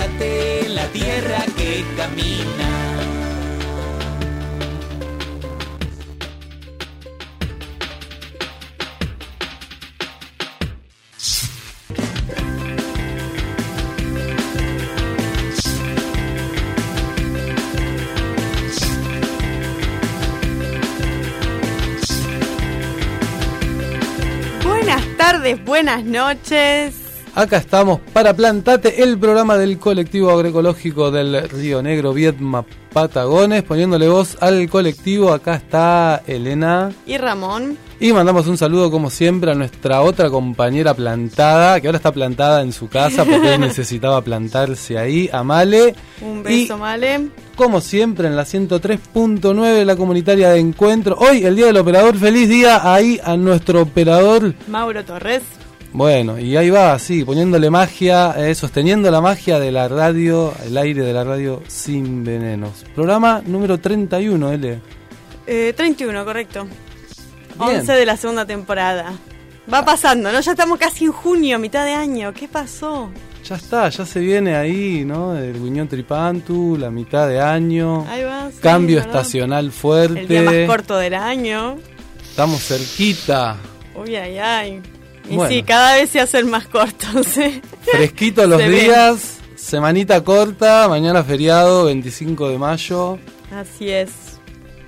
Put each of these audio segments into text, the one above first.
Plántate en la tierra que camina. Buenas tardes, buenas noches. Acá estamos para Plantate, el programa del colectivo agroecológico del Río Negro, Viedma, Patagones, poniéndole voz al colectivo. Acá está Elena. Y Ramón. Y mandamos un saludo, como siempre, a nuestra otra compañera plantada, que ahora está plantada en su casa porque necesitaba plantarse ahí, a Male. Un beso, Y, Male. Como siempre, en la 103.9, la comunitaria de encuentro. Hoy, el Día del Operador. Feliz día ahí a nuestro operador. Mauro Torres. Bueno, y ahí va, así, poniéndole magia, eh, sosteniendo la magia de la radio, el aire de la radio sin venenos. Programa número 31, L. Eh, 31, correcto. Bien. 11 de la segunda temporada. Va pasando, ¿no? Ya estamos casi en junio, mitad de año. ¿Qué pasó? Ya está, ya se viene ahí, ¿no? El Guiñón Tripantu, la mitad de año. Ahí va. sí, Cambio ¿verdad? estacional fuerte. El día más corto del año. Estamos cerquita. Uy, ay, ay. Y Bueno. sí, cada vez se hacen más cortos, ¿eh? Fresquito los Se días. Semanita corta, mañana feriado, 25 de mayo. Así es.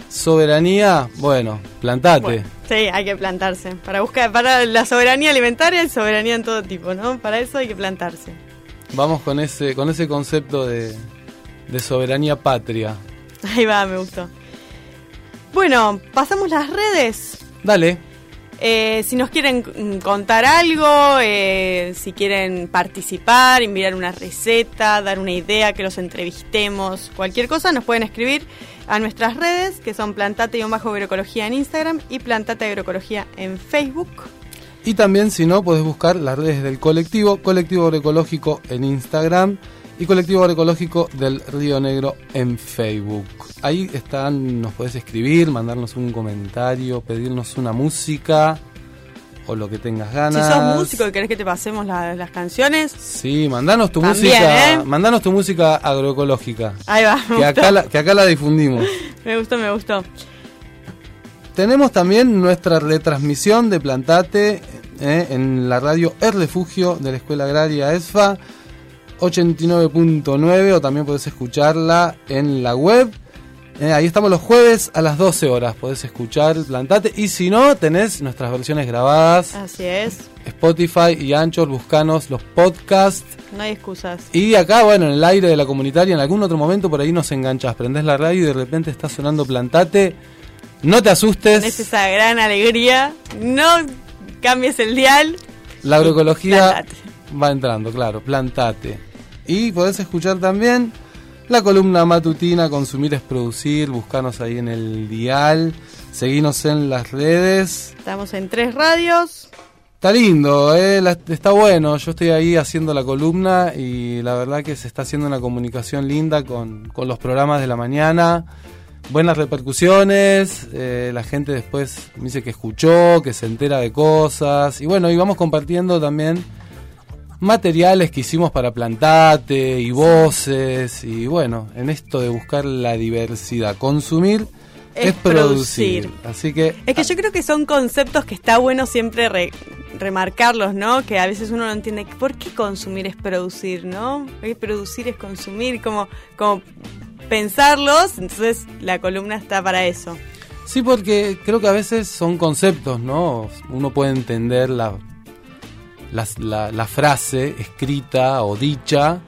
Soberanía, bueno, plantate. Bueno, sí, hay que plantarse. Para buscar, para la soberanía alimentaria y soberanía en todo tipo, ¿no? Para eso hay que plantarse. Vamos con ese, con ese concepto de, de soberanía patria. Ahí va, me gustó. Bueno, pasamos las redes. Dale, Eh, si nos quieren contar algo, eh, si quieren participar, enviar una receta, dar una idea, que los entrevistemos, cualquier cosa, nos pueden escribir a nuestras redes, que son Plantate Bajo Agroecología en Instagram y Plantate Agroecología en Facebook. Y también, si no, podés buscar las redes del colectivo, Colectivo Agroecológico en Instagram y Colectivo Agroecológico del Río Negro en Facebook. Ahí están, nos podés escribir, mandarnos un comentario, pedirnos una música o lo que tengas ganas. Si sos músico y querés que te pasemos la- las canciones, Sí, mandanos tu También, música, ¿eh? mandanos tu música agroecológica. ahí va, Que acá, la, que acá la difundimos. me gustó, me gustó. Tenemos también nuestra retransmisión de Plantate eh, en la radio El Refugio de la Escuela Agraria ESFA 89.9 o también podés escucharla en la web. Eh, ahí estamos los jueves a las 12 horas, podés escuchar Plantate y si no, tenés nuestras versiones grabadas, Así es, Spotify y Anchor, buscanos los podcasts. no hay excusas. Y acá, bueno, en el aire de la comunitaria, en algún otro momento por ahí nos enganchas, prendés la radio y de repente está sonando Plantate. No te asustes. Es esa gran alegría, no cambies el dial. La agroecología Plantate. va entrando, claro, plantate. Y podés escuchar también la columna matutina Consumir es Producir, buscanos ahí en el dial, seguinos en las redes. Estamos en tres radios. Está lindo, eh, la- está bueno, yo estoy ahí haciendo la columna y la verdad que se está haciendo una comunicación linda con, con los programas de la mañana. Buenas repercusiones, eh, la gente después me dice que escuchó, que se entera de cosas y bueno, y vamos compartiendo también materiales que hicimos para Plantate y voces y bueno, en esto de buscar la diversidad, consumir es, Es producir. producir. Así que Es que yo creo que son conceptos que está bueno siempre re- remarcarlos, ¿no? Que a veces uno no entiende por qué consumir es producir, ¿no? Porque producir es consumir, como, como pensarlos, entonces la columna está para eso. Sí, porque creo que a veces son conceptos, ¿no? Uno puede entender la, la, la frase escrita o dicha,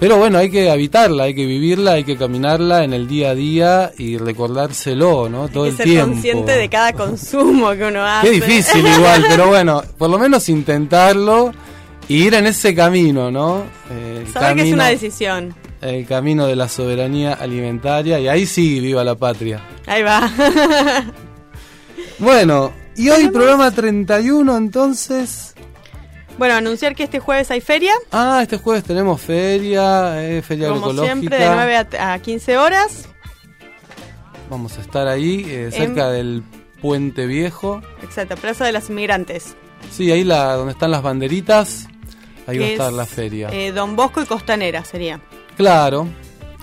Pero bueno, hay que habitarla, hay que vivirla, hay que caminarla en el día a día y recordárselo, ¿no? Todo hay el que ser tiempo. consciente de cada consumo que uno hace. Qué difícil igual, pero bueno, por lo menos intentarlo y ir en ese camino, ¿no? El Saber que es camino- una decisión. El camino de la soberanía alimentaria y ahí sí, viva la patria. Ahí va. Bueno, y hoy programa 31 entonces. Bueno, anunciar que este jueves hay feria, Ah, este jueves tenemos feria, eh, feria como agroecológica. siempre, de 9 a, a 15 horas. Vamos a estar ahí, eh, cerca del Puente Viejo. Exacto, Plaza de las Inmigrantes. Sí, ahí la, donde están las banderitas, ahí va a estar es, la feria. eh, Don Bosco y Costanera sería. Claro,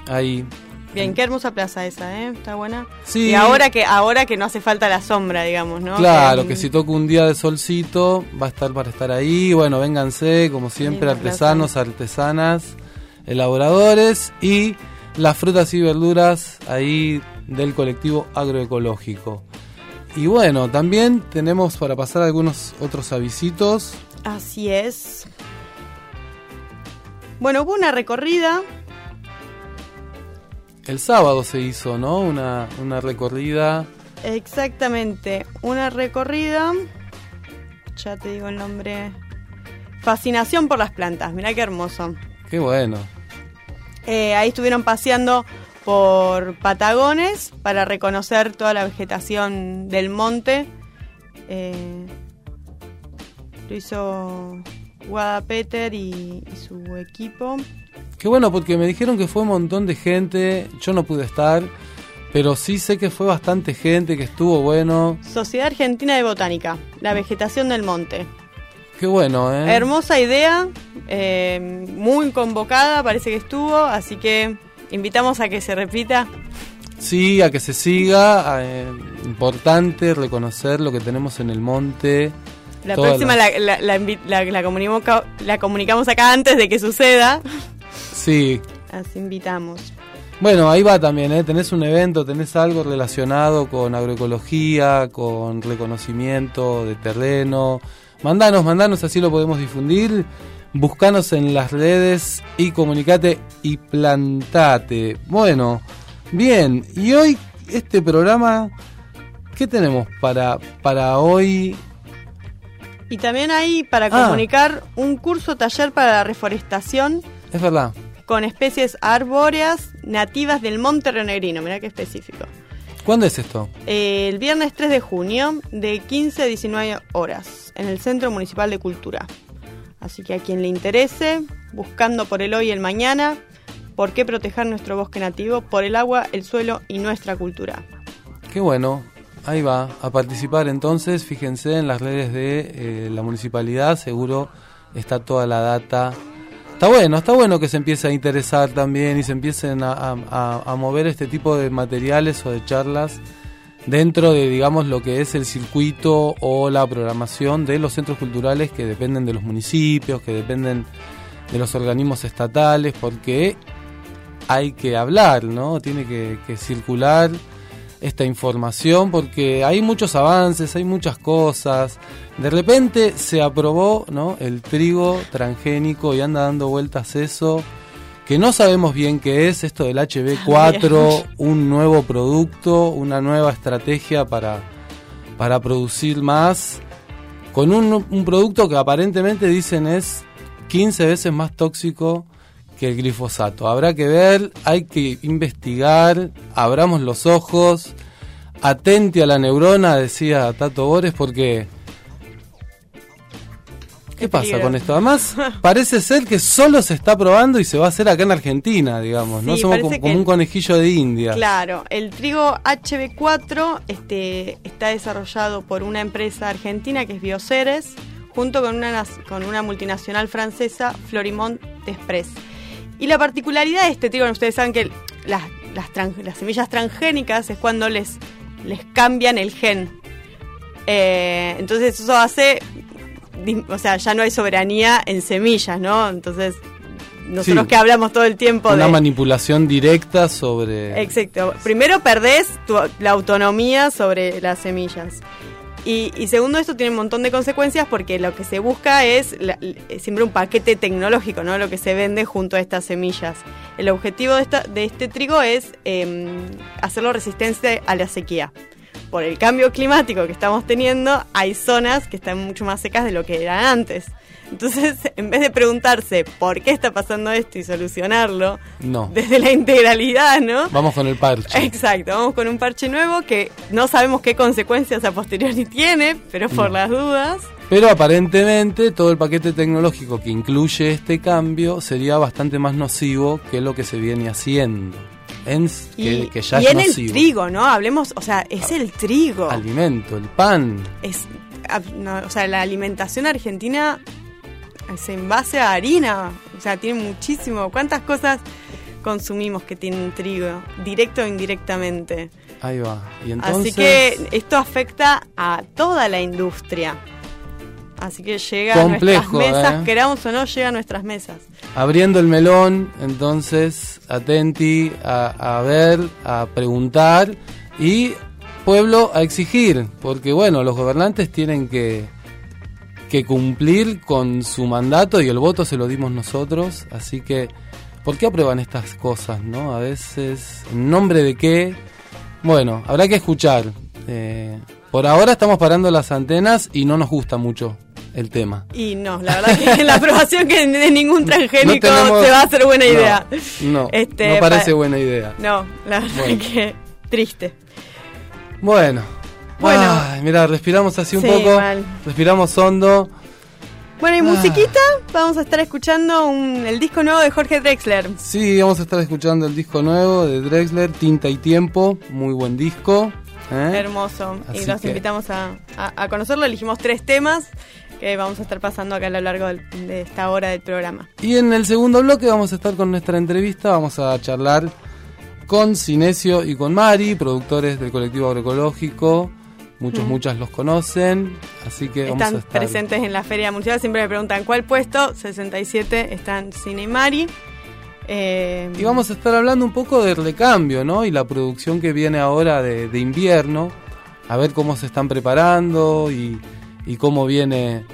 ahí. Bien, qué hermosa plaza esa, ¿eh? Está buena. Sí. Y ahora que ahora que no hace falta la sombra, digamos, ¿no? Claro, Que, que si toca un día de solcito, va a estar para estar ahí. Bueno, vénganse, como siempre, artesanos, artesanas, elaboradores y las frutas y verduras ahí del colectivo agroecológico. Y bueno, también tenemos para pasar algunos otros avisitos. Así es. Bueno, hubo una recorrida. El sábado se hizo, ¿no? Una, una recorrida. Exactamente, una recorrida. Ya te digo el nombre. Fascinación por las plantas, mirá qué hermoso. Qué bueno. Eh, ahí estuvieron paseando por Patagones para reconocer toda la vegetación del monte. Eh, lo hizo Guada Peter y, y su equipo. Qué bueno, porque me dijeron que fue un montón de gente. Yo no pude estar, pero sí sé que fue bastante gente, que estuvo bueno. Sociedad Argentina de Botánica, la vegetación del monte. Qué bueno, ¿eh? Hermosa idea, eh, muy convocada, parece que estuvo, así que invitamos a que se repita. Sí, a que se siga. eh, importante reconocer lo que tenemos en el monte. La próxima la, la, la comunicamos, ca- la comunicamos acá antes de que suceda. Sí. Así invitamos. Bueno, ahí va también, ¿eh? Tenés un evento, tenés algo relacionado con agroecología, con reconocimiento de terreno. Mandanos, mandanos, así lo podemos difundir. Buscanos en las redes y comunicate y plantate. Bueno, bien, y hoy este programa, ¿qué tenemos para, para hoy? Y también hay para Ah. comunicar un curso taller para la reforestación Es verdad, con especies arbóreas nativas del Monte Rionegrino. Mirá qué específico. ¿cuándo es esto? Eh, el viernes 3 de junio, de 15 a 19 horas, en el Centro Municipal de Cultura. Así que a quien le interese, buscando por el hoy y el mañana, por qué proteger nuestro bosque nativo, por el agua, el suelo y nuestra cultura. Qué bueno, ahí va, a participar entonces, fíjense en las redes de eh, la municipalidad, seguro está toda la data. Está bueno, está bueno que se empiece a interesar también y se empiecen a, a- a- mover este tipo de materiales o de charlas dentro de, digamos, lo que es el circuito o la programación de los centros culturales que dependen de los municipios, que dependen de los organismos estatales, porque hay que hablar, ¿no? Tiene que, que circular esta información porque hay muchos avances, hay muchas cosas. De repente se aprobó, ¿no? El trigo transgénico y anda dando vueltas eso que no sabemos bien qué es esto del HB4, un nuevo producto, una nueva estrategia para para producir más con un, un producto que aparentemente dicen es 15 veces más tóxico que el glifosato. Habrá que ver, hay que investigar, abramos los ojos, atente a la neurona, decía Tato Bores, porque... ¿Qué pasa con esto? Además, parece ser que solo se está probando y se va a hacer acá en Argentina, digamos. no Sí, somos parece como, como un conejillo de India. Claro, el trigo HB4 este, está desarrollado por una empresa argentina que es Bioceres, junto con una, con una multinacional francesa, Florimont Express. Y la particularidad de este trigo, bueno, ustedes saben que las, las, semillas transgénicas es cuando les, les cambian el gen. Eh, entonces eso hace, o sea, ya no hay soberanía en semillas, ¿no? Entonces, nosotros Sí. que hablamos todo el tiempo Una de... manipulación directa sobre... Exacto. Primero perdés tu- la autonomía sobre las semillas. Y, y segundo, esto tiene un montón de consecuencias porque lo que se busca es l- siempre un paquete tecnológico, ¿no? Lo que se vende junto a estas semillas. El objetivo de, esta, de este trigo es eh, hacerlo resistente a la sequía. Por el cambio climático que estamos teniendo, hay zonas que están mucho más secas de lo que eran antes. Entonces, en vez de preguntarse por qué está pasando esto y solucionarlo No. desde la integralidad, ¿no? Vamos con el parche. Exacto, vamos con un parche nuevo que no sabemos qué consecuencias a posteriori tiene, pero por No. las dudas. Pero aparentemente todo el paquete tecnológico que incluye este cambio sería bastante más nocivo que lo que se viene haciendo. En, Y, que, que ya y es en el trigo, ¿no? Hablemos, o sea, es el trigo. Alimento, el pan. Es, ah, no, o sea, la alimentación argentina es en base a harina. O sea, tiene muchísimo. ¿Cuántas cosas consumimos que tienen trigo? Directo o indirectamente. Ahí va. Y entonces, Así que esto afecta a toda la industria. Así que llega Complejo, a nuestras mesas, ¿eh? queramos o no, llega a nuestras mesas. abriendo el melón, entonces atenti a, a ver, a preguntar y pueblo a exigir, porque bueno, los gobernantes tienen que, que cumplir con su mandato y el voto se lo dimos nosotros, así que ¿por qué aprueban estas cosas, no? A veces, ¿en nombre de qué? Bueno, habrá que escuchar. Eh, por ahora estamos parando las antenas y no nos gusta mucho el tema. Y no, la verdad que la aprobación que de ningún transgénico No tenemos- se va a hacer buena No, idea. No, Este, no parece pa- buena idea. No, la verdad Bueno. que triste. Bueno. Bueno. Ay, mira, respiramos así un Sí, poco. mal. Respiramos hondo. Bueno, y Ah. musiquita, vamos a estar escuchando un- el disco nuevo de Jorge Drexler. Sí, vamos a estar escuchando el disco nuevo de Drexler, Tinta y Tiempo. Muy buen disco. ¿eh? Hermoso. y los que- invitamos a, a- a conocerlo. Elegimos tres temas que vamos a estar pasando acá a lo largo de esta hora del programa. Y en el segundo bloque vamos a estar con nuestra entrevista. Vamos a charlar con Cinesio y con Mari, productores del colectivo agroecológico. Muchos, Mm. muchas los conocen. Así que vamos a Están estar. presentes en la Feria Municipal. Siempre me preguntan cuál puesto. 67 están Cine y Mari. Eh, Y vamos a estar hablando un poco del recambio, ¿no? Y la producción que viene ahora de, de invierno. A ver cómo se están preparando y, y cómo viene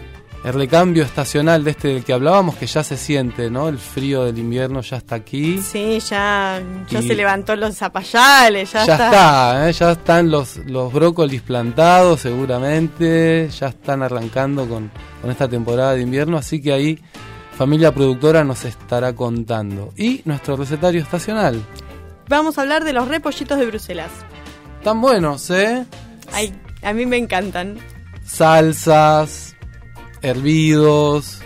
el recambio estacional de este del que hablábamos, que ya se siente, ¿no? El frío del invierno ya está aquí. Sí, ya, ya se levantó los zapallales, ya, Ya, está. está, ¿eh? ya están los, los brócolis plantados seguramente, ya están arrancando con, con esta temporada de invierno, así que ahí familia productora nos estará contando. Y nuestro recetario estacional. Vamos a hablar de los repollitos de Bruselas. Tan buenos, ¿eh? Ay, a mí me encantan. Salsas, hervidos,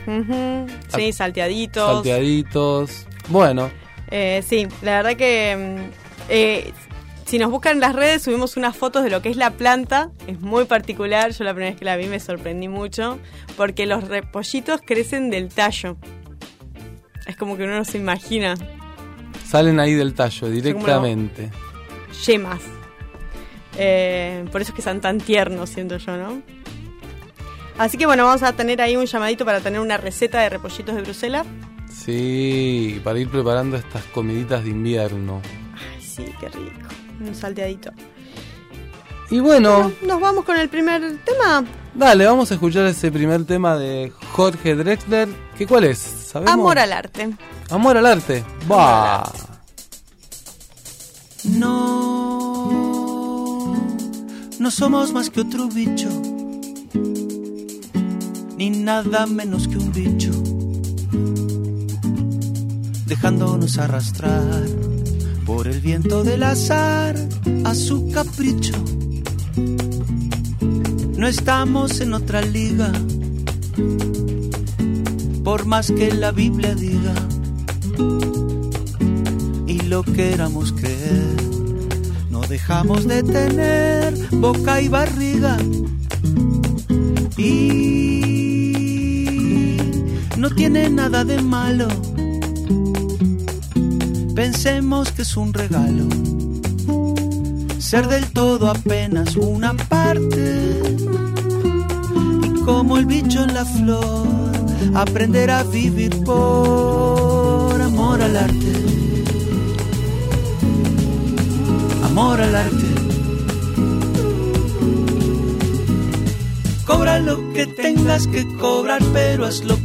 Sí, salteaditos. salteaditos. Bueno, Eh, sí, la verdad que mm, eh, si nos buscan en las redes subimos unas fotos de lo que es la planta. Es muy particular. Yo la primera vez que la vi me sorprendí mucho porque los repollitos crecen del tallo. Es como que uno no se imagina salen ahí del tallo directamente. yemas. Eh, por eso es que son tan tiernos, siento yo, ¿no? Así que bueno, vamos a tener ahí un llamadito para tener una receta de repollitos de Bruselas. Sí, para ir preparando estas comiditas de invierno. Ay, sí, qué rico. Un salteadito. Y bueno, Nos vamos con el primer tema. dale, vamos a escuchar ese primer tema de Jorge Drexler. ¿Qué cuál es? ¿Sabemos? Amor al arte. Amor al arte. Va. No, no somos más que otro bicho, ni nada menos que un bicho, dejándonos arrastrar por el viento del azar a su capricho. No estamos en otra liga, por más que la Biblia diga y lo queramos creer. No dejamos de tener boca y barriga. Y no tiene nada de malo. Pensemos que es un regalo. Ser del todo apenas una parte. Y como el bicho en la flor, aprender a vivir por amor al arte amor al arte. Cobra lo que tengas que cobrar, pero hazlo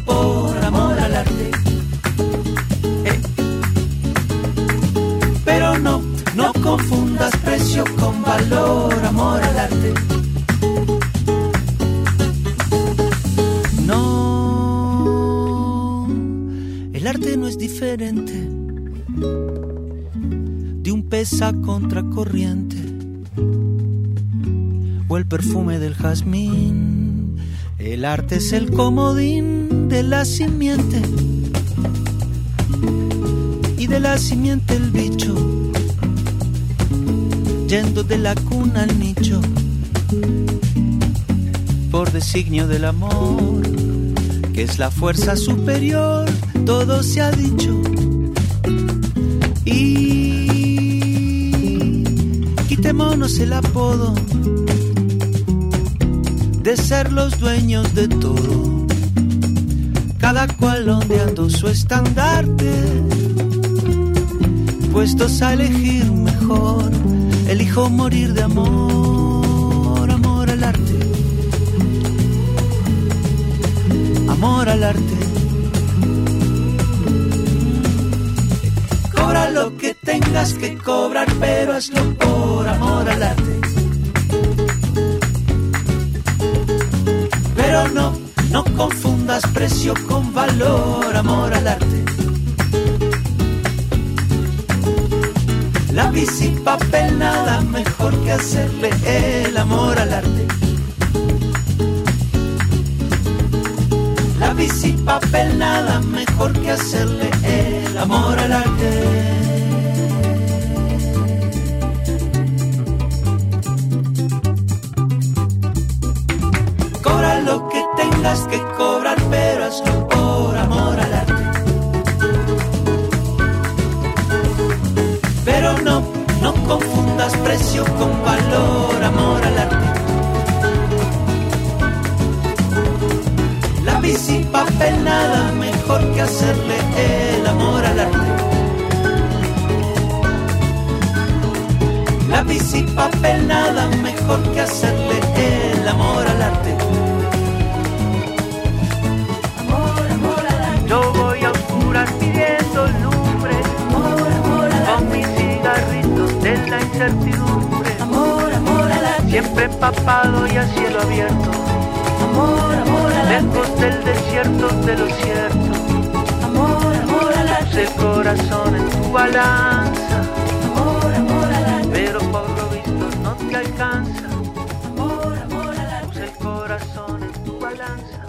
confundas precio con valor, amor al arte. No, el arte no es diferente de un pez a contracorriente o el perfume del jazmín. El arte es el comodín de la simiente y de la simiente el bicho, yendo de la cuna al nicho, por designio del amor, que es la fuerza superior, todo se ha dicho. Y quitémonos el apodo de ser los dueños de todo, cada cual ondeando su estandarte, puestos a elegir mejor, elijo morir de amor, amor al arte, amor al arte. Cobra lo que tengas que cobrar, pero hazlo por amor al arte. Pero no, no confundas precio con valor, amor al arte. Lápiz y papel, nada mejor que hacerle el amor al arte. Lápiz y papel, nada mejor que hacerle el amor al arte. Cobra lo que tengas que cobrar, pero hazlo precio con valor, amor al arte. Lápiz y papel, nada mejor que hacerle el amor al arte. Lápiz y papel, nada mejor que hacerle el amor al arte. Yo voy a oscuras pidiendo lumbre con mis cigarritos de la incertidumbre. Siempre empapado y a cielo abierto. Lejos del desierto de lo cierto. Puse el corazón en tu balanza. Pero por lo visto no te alcanza. Puse el corazón en tu balanza.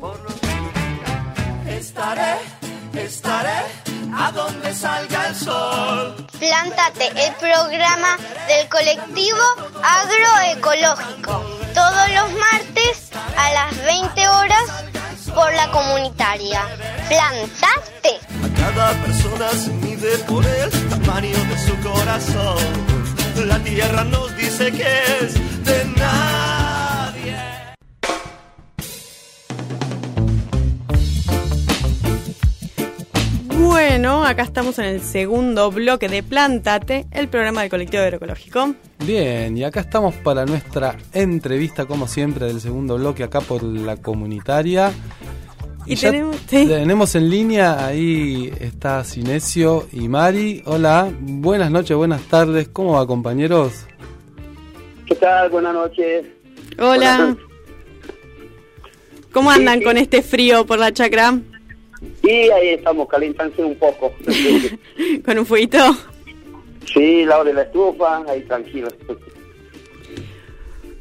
Por lo Estaré, estaré a donde salga el sol. Plántate, el programa del colectivo agroecológico. Todos los martes a las 20 horas por la comunitaria. Plantate. A cada persona se mide por el tamaño de su corazón. La tierra nos dice que es de nadie. Bueno, acá estamos en el segundo bloque de Plántate, el programa del colectivo agroecológico. Bien, y acá estamos para nuestra entrevista, como siempre, del segundo bloque, acá por la comunitaria. Y tenemos- sí. tenemos en línea, ahí está Cinesio y Mari. Hola, buenas noches, buenas tardes. ¿Cómo va, compañeros? ¿Qué tal? Buenas noches. Hola. ¿Cómo andan con este frío por la chacra? Y ahí estamos calentándose un poco. ¿Con un fueguito? sí, la hora de la estufa, ahí tranquilo.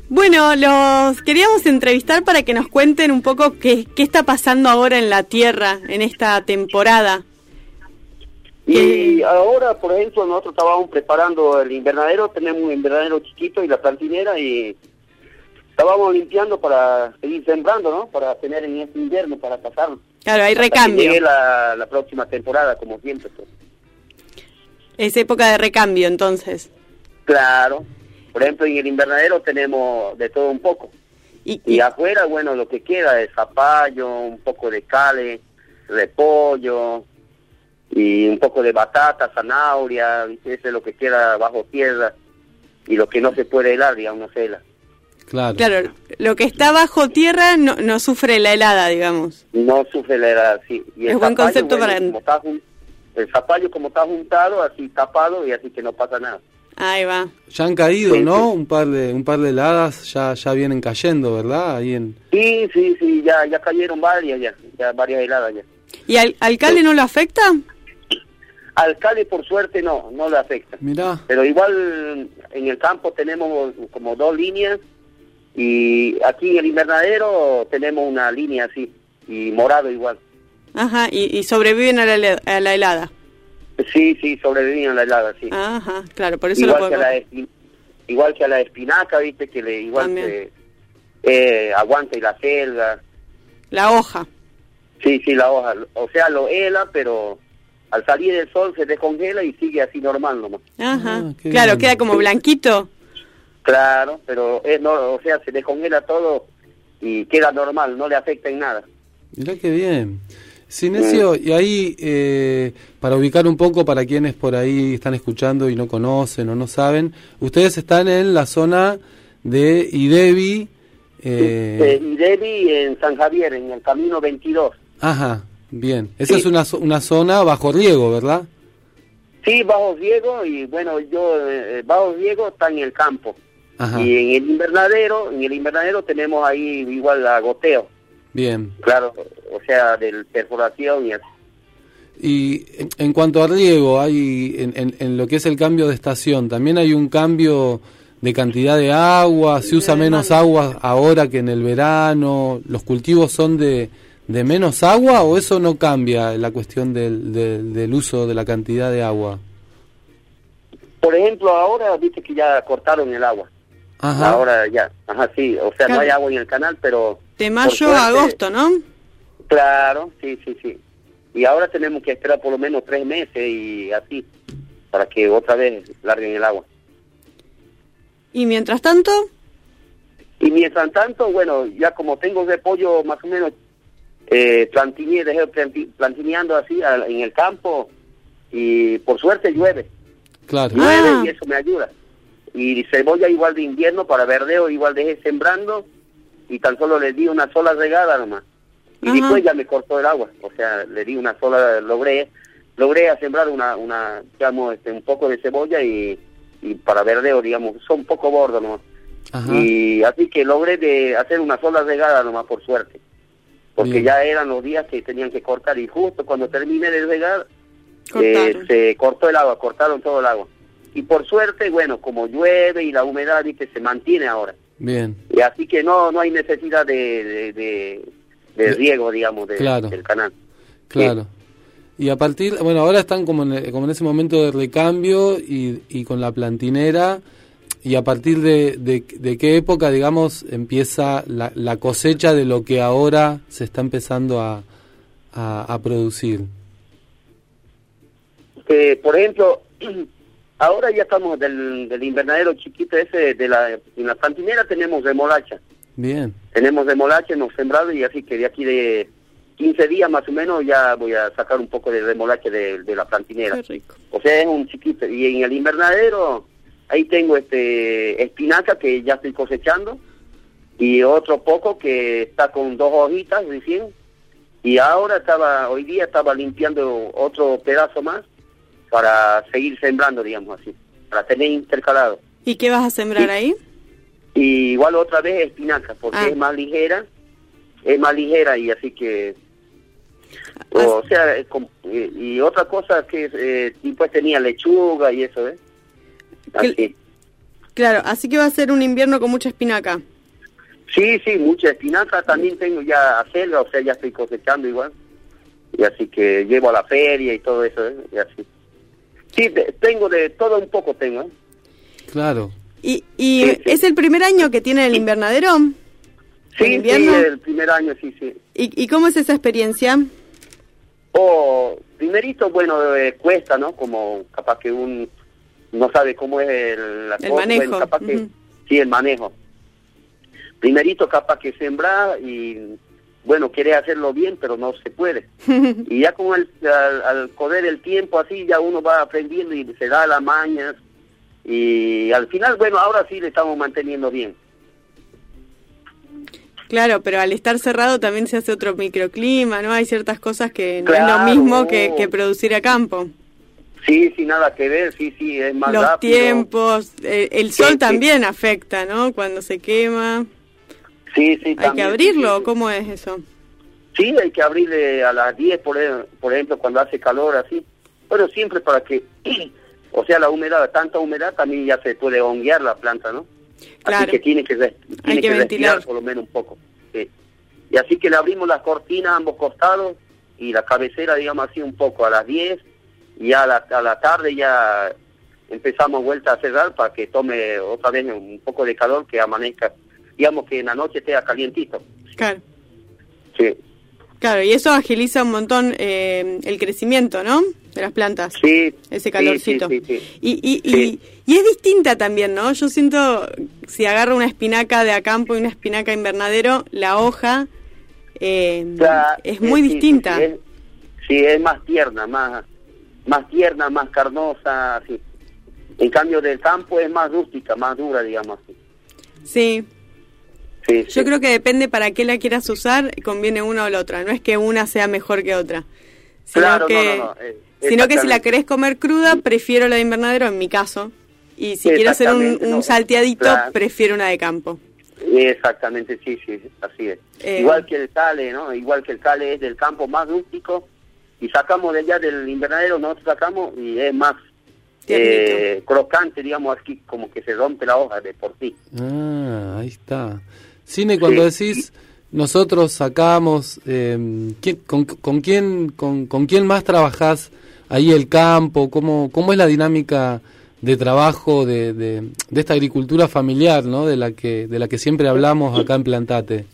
Bueno, los queríamos entrevistar para que nos cuenten un poco qué, qué está pasando ahora en la Tierra en esta temporada. Y ahora, por ejemplo, nosotros estábamos preparando el invernadero, tenemos un invernadero chiquito y la plantinera y estábamos limpiando para seguir sembrando, ¿no? Para tener en este invierno, para pasarlo. Claro, hay recambio. la, la próxima temporada, como siempre. pues. Es época de recambio, entonces. Claro. Por ejemplo, en el invernadero tenemos de todo un poco. Y, Y afuera, bueno, lo que queda es zapallo, un poco de cale, repollo, y un poco de batata, zanahoria, eso es lo que queda bajo tierra. Y lo que no se puede helar, digamos, no se hela. Claro. Claro, lo que está bajo tierra no, no sufre la helada, digamos. No sufre la edad, sí. Y el Es buen zapallo, concepto para- como está jun- el zapallo como está juntado, así tapado y así que no pasa nada. Ahí va. Ya han caído, Sí, ¿no? sí. Un par de un par de heladas ya ya vienen cayendo, ¿verdad? Ahí en Sí, sí, sí, ya, ya cayeron varias, ya, ya varias heladas ya. ¿Y al alcalde no lo afecta? Alcalde por suerte no, no le afecta. Mirá, Pero igual en el campo tenemos como dos líneas y aquí en el invernadero tenemos una línea así y morado igual. Ajá, y, y sobreviven a la, a la helada. Sí, sí, sobreviven a la helada, sí. Ajá, claro, por eso lo igual, que a la, igual que a la espinaca, viste, que le igual También. que eh, aguanta y la selga. La hoja. Sí, sí, la hoja. O sea, lo hela, pero al salir del sol se descongela y sigue así normal nomás. Ajá, Ah, claro, bien. queda como blanquito. Claro, pero es no, o sea, se descongela todo y queda normal, no le afecta en nada. mirá qué bien. Sinesio, y ahí, eh, para ubicar un poco para quienes por ahí están escuchando y no conocen o no saben, ustedes están en la zona de Idevi. Eh, Eh, en San Javier, en el camino 22. ajá, bien. Esa Sí. es una, una zona bajo riego, ¿verdad? Sí, Bajo Diego y bueno, yo, eh, Bajo Diego está en el campo. Ajá, Y en el invernadero, en el invernadero tenemos ahí igual la goteo, bien. claro, o sea, del perforación y así. Y en, en cuanto a riego, hay en, en- en lo que es el cambio de estación, también hay un cambio de cantidad de agua, se usa menos agua ahora que en el verano, los cultivos son de, de menos agua o eso no cambia la cuestión del, del, del uso de la cantidad de agua. Por ejemplo, ahora viste que ya cortaron el agua. Ajá, Ahora ya, ajá, sí, o sea, no hay agua en el canal, pero... De mayo a agosto, ¿no? Claro, sí, sí, sí. Y ahora tenemos que esperar por lo menos tres meses y así, para que otra vez larguen el agua. Y mientras tanto, Y mientras tanto, bueno, ya como tengo repollo más o menos eh, dejé planti- plantineando así al- en el campo y por suerte llueve, claro. llueve Ah. y eso me ayuda. Y cebolla igual de invierno para verdeo igual dejé sembrando y tan solo le di una sola regada nomás. Y Ajá. después ya me cortó el agua, o sea, le di una sola, logré logré a sembrar una, una digamos, este, un poco de cebolla y, y para verdeo, digamos, son un poco gordos nomás. Ajá, Y así que logré de hacer una sola regada nomás por suerte. Porque Bien. ya eran los días que tenían que cortar y justo cuando terminé de regar eh, se cortó el agua, cortaron todo el agua. Y por suerte, bueno, como llueve y la humedad ¿viste? se mantiene ahora. bien. Y así que no no hay necesidad de, de, de- de riego, digamos, Claro. del canal. Claro. Y a partir, bueno, ahora están como en, como en ese momento de recambio y, y con la plantinera. Y a partir de, de, de qué época, digamos, empieza la, la cosecha de lo que ahora se está empezando a, a, a producir. que por ejemplo ahora ya estamos del, del invernadero chiquito ese de la en la cantinera tenemos remolacha Bien, tenemos remolacha hemos sembrado y así que de aquí de 15 días más o menos ya voy a sacar un poco de remolacha de, de la plantinera Qué rico. o sea es un chiquito. Y en el invernadero ahí tengo este espinaca que ya estoy cosechando y otro poco que está con dos hojitas recién. Y ahora estaba hoy día estaba limpiando otro pedazo más para seguir sembrando digamos así para tener intercalado ¿Y qué vas a sembrar ahí? y igual otra vez espinaca porque Ah. es más ligera es más ligera y así que o sea y, y otra cosa que eh, después tenía lechuga y eso ¿eh? así Claro, así que va a ser un invierno con mucha espinaca. Sí, sí, mucha espinaca. También tengo ya acelga, o sea, ya estoy cosechando igual. Y así que llevo a la feria y todo eso, ¿eh? Y así. Sí, te- tengo de todo un poco, tengo, ¿eh? claro. ¿Y, y Sí, sí. es el primer año que tiene el invernadero? ¿En Sí, sí, invierno? el primer año, sí, sí. ¿Y, y cómo es esa experiencia? O, primerito, bueno, eh, cuesta, ¿no? Como capaz que un no sabe cómo es el, la El cosa, manejo, bueno, capaz que, sí, el manejo. Primerito capaz que sembrar y, bueno, quiere hacerlo bien, pero no se puede. Y ya con el, al, al correr el tiempo así, ya uno va aprendiendo y se da las mañas. Y al final, bueno, ahora sí le estamos manteniendo bien. Claro, pero al estar cerrado también se hace otro microclima, ¿no? Hay ciertas cosas que no es lo mismo que, que producir a campo. Sí, sí, nada que ver, sí, sí, es más Los rápido. tiempos, eh, el sol sí. también afecta, ¿no? Cuando se quema. Sí, sí, ¿Hay que abrirlo? sí, sí. ¿Cómo es eso? Sí, hay que abrirle a las 10, por, e- por ejemplo, cuando hace calor, así. Pero siempre para que, o sea, la humedad, tanta humedad también ya se puede honguear la planta, ¿no? Claro. Así que tiene que, tiene que que, ventilar. respirar por lo menos un poco. Sí. Y así que le abrimos las cortinas a ambos costados y la cabecera, digamos así, un poco a las 10 y a la, a la tarde ya empezamos vuelta a cerrar para que tome otra vez un poco de calor, que amanezca, digamos que en la noche esté calientito. Claro. Sí. Claro, y eso agiliza un montón eh, el crecimiento, ¿no? De las plantas. Sí. Ese calorcito. sí, sí, sí. Y, y, y, y es distinta también, ¿no? Yo siento, si agarro una espinaca de acampo y una espinaca invernadero, la hoja eh, es muy distinta. Sí, es, sí, es más tierna, más más tierna, más carnosa, así. En cambio del campo es más rústica, más dura, digamos así. Sí, Sí, yo sí. creo que depende para qué la quieras usar, conviene una o la otra. No es que una sea mejor que otra. Sino Claro, que, no, no, eh, sino que si la querés comer cruda, prefiero la de invernadero, en mi caso. Y si quiero hacer un, salteadito, claro. prefiero una de campo. Exactamente, sí, sí, así es. Eh. Igual que el cale, ¿no? Igual que el cale es del campo más rústico y sacamos de allá del invernadero, nosotros sacamos y es más eh, crocante, digamos, aquí como que se rompe la hoja de por sí. Ah, ahí está. Cine, cuando Sí. decís nosotros sacamos, eh, ¿quién- con, con quién con, con quién más trabajás ahí el campo? ¿Cómo, cómo es la dinámica de trabajo de, de, de esta agricultura familiar, ¿no? De la que de la que siempre hablamos acá en Plantate.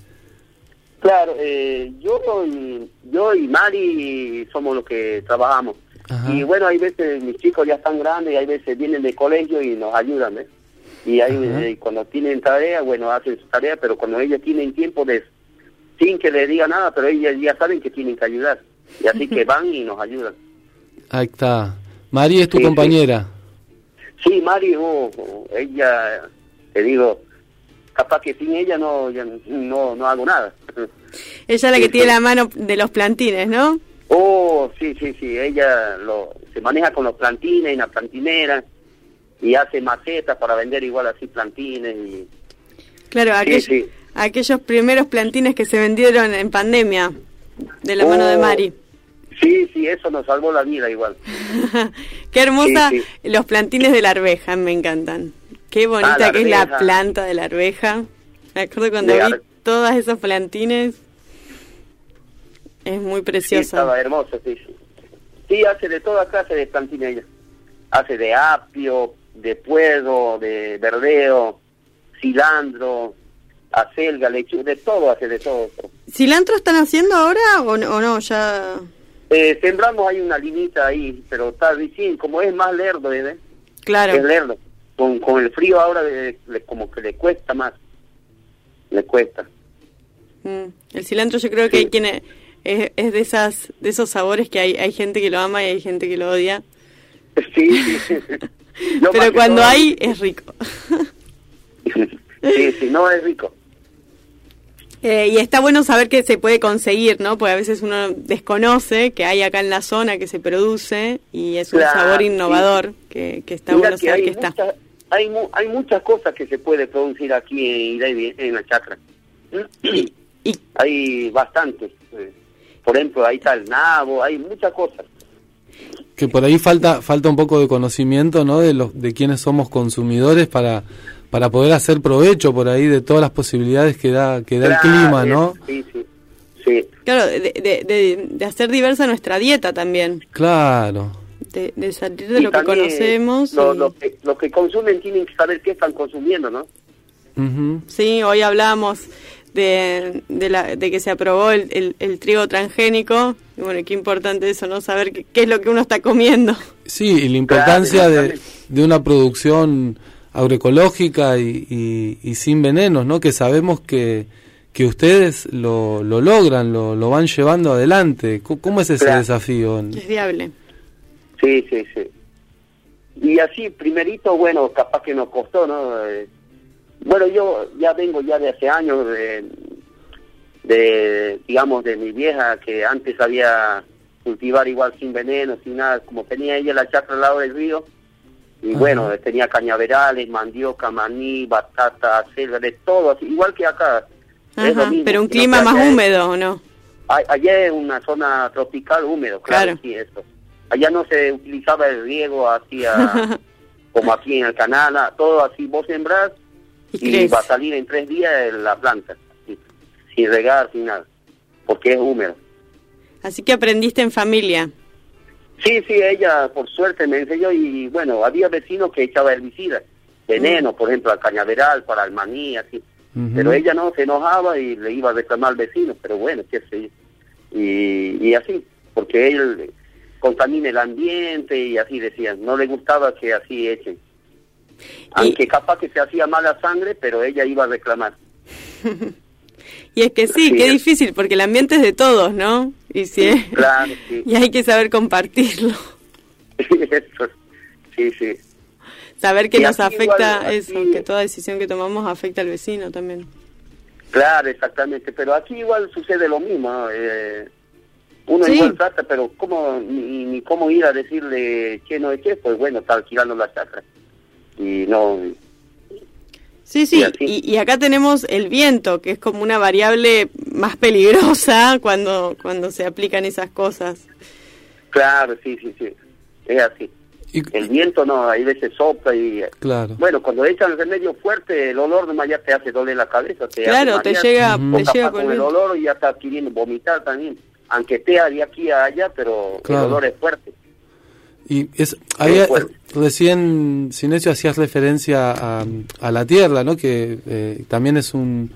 Claro, eh, yo y, yo y Mari somos los que trabajamos. Ajá. Y bueno, hay veces mis chicos ya están grandes, y hay veces vienen de colegio y nos ayudan, ¿ves? Y ahí Ajá. eh, cuando tienen tarea, bueno, hacen su tarea, pero cuando ellos tienen tiempo de sin que les diga nada, pero ellos ya saben que tienen que ayudar. Y así que van y nos ayudan. Ahí está. María es tu Sí, sí. compañera. Sí, Mari, oh, oh, ella, te digo, capaz que sin ella no ya no, no hago nada. Ella es la Sí, que tiene la mano de los plantines, ¿no? Oh, sí, sí, sí, ella lo, se maneja con los plantines y la plantinera y hace macetas para vender igual así plantines y Claro, aquell- sí. aquellos primeros plantines que se vendieron en pandemia, de la mano de Oh, Mari. Sí, sí, eso nos salvó la vida igual. Qué hermosa, Sí, los plantines de la arveja, me encantan. Qué bonita Ah, la que es la planta de la arveja. Me acuerdo cuando De vi todos esos plantines. Es muy Sí, preciosa. estaba hermoso, sí, sí. Sí, hace de toda clase de plantines ella. Hace de apio, de puerro, de verdeo, cilantro, acelga, lechuga, de todo hace, de todo. ¿Cilantro están haciendo ahora o no? o no? Ya... Eh, sembramos ahí una linita ahí, pero está recién, como es más lerdo, ¿eh? Claro. Es lerdo. Con, con el frío ahora le- le- como que le cuesta más. Le cuesta. Mm, El cilantro yo creo que hay quienes es, es de esas de esos sabores que hay hay gente que lo ama y hay gente que lo odia. Sí, sí. Pero cuando todo- hay es rico. sí, sí, no es rico. Eh, y está bueno saber que se puede conseguir, ¿no? Porque a veces uno desconoce que hay acá en la zona que se produce y es un Claro, sabor sí. innovador que, que está Mira bueno que saber que está. Hay, mu- hay muchas cosas que se puede producir aquí en la chacra. Y Hay bastantes. eh. Por ejemplo, ahí está el nabo, hay muchas cosas. Que por ahí falta falta un poco de conocimiento no de los de quienes somos consumidores para para poder hacer provecho por ahí de todas las posibilidades que da que da el clima no Sí, sí. Sí, claro, de, de, de- de hacer diversa nuestra dieta también, claro de, de salir de Y lo que conocemos. Lo, y- lo que, lo que consumen tienen que saber qué están consumiendo, ¿no? Ujú. Sí, hoy hablamos de, de, la, de que se aprobó el, el, el trigo transgénico. Y bueno, qué importante eso, ¿no? Saber qué, qué es lo que uno está comiendo. sí y la importancia de, de una producción agroecológica y, y, y sin venenos no que sabemos que que ustedes lo, lo logran lo, lo van llevando adelante ¿Cómo- cómo es ese Claro. desafío Es viable. Sí, sí, sí. Y así, primerito, bueno, capaz que nos costó, ¿no? Bueno, yo ya vengo ya de hace años de, digamos, de mi vieja que antes sabía cultivar igual sin veneno, sin nada, como tenía ella la chacra al lado del río, y Ajá. bueno, tenía cañaverales, mandioca, maní, batata, selga, de todo, así, igual que acá. Ajá, mismo, pero un clima más allá húmedo, ¿o no? Allá es una zona tropical húmedo, claro, Claro. sí, eso. Allá no se utilizaba el riego hacia, como aquí en el canal, todo así, vos sembrás Y va a salir en tres días la planta, así, sin regar, sin nada, porque es húmedo. Así que aprendiste en familia. Sí, sí, ella por suerte me enseñó y bueno, había vecinos que echaba herbicidas, veneno, por ejemplo, al cañaveral, para el maní, así. Pero ella no, se enojaba y le iba a reclamar al vecino, pero bueno, qué sé yo. Y, y así, porque él contamina el ambiente y así decían, no le gustaba que así echen. Aunque capaz que se hacía mala sangre, pero ella iba a reclamar. Y es que sí, Sí. qué difícil, porque el ambiente es de todos, ¿no? Y sí, Claro, sí. y hay que saber compartirlo. Eso, sí, sí. Saber que Y nos afecta igual, eso, que toda decisión que tomamos afecta al vecino también. Claro, exactamente, pero aquí igual sucede lo mismo. Eh, uno Sí. igual trata, pero cómo ni, ni cómo ir a decirle que no es que, pues bueno, está alquilando la chacra. Y no, Sí, sí, Y así. y, y acá tenemos el viento, que es como una variable más peligrosa cuando, cuando se aplican esas cosas. claro, sí, sí, sí, es así. Y- El viento no, hay veces sopla y... claro. Bueno, cuando echan el remedio fuerte, el olor nomás ya te hace doler la cabeza. Te Claro, hace te llega, te con el olor y ya está queriendo vomitar también. Aunque esté de aquí a allá, pero Claro. el olor es fuerte. Y es, ahí, eh, fuerte. recién, Sinesio, hacías referencia a, a la tierra, ¿no? Que eh, también es un,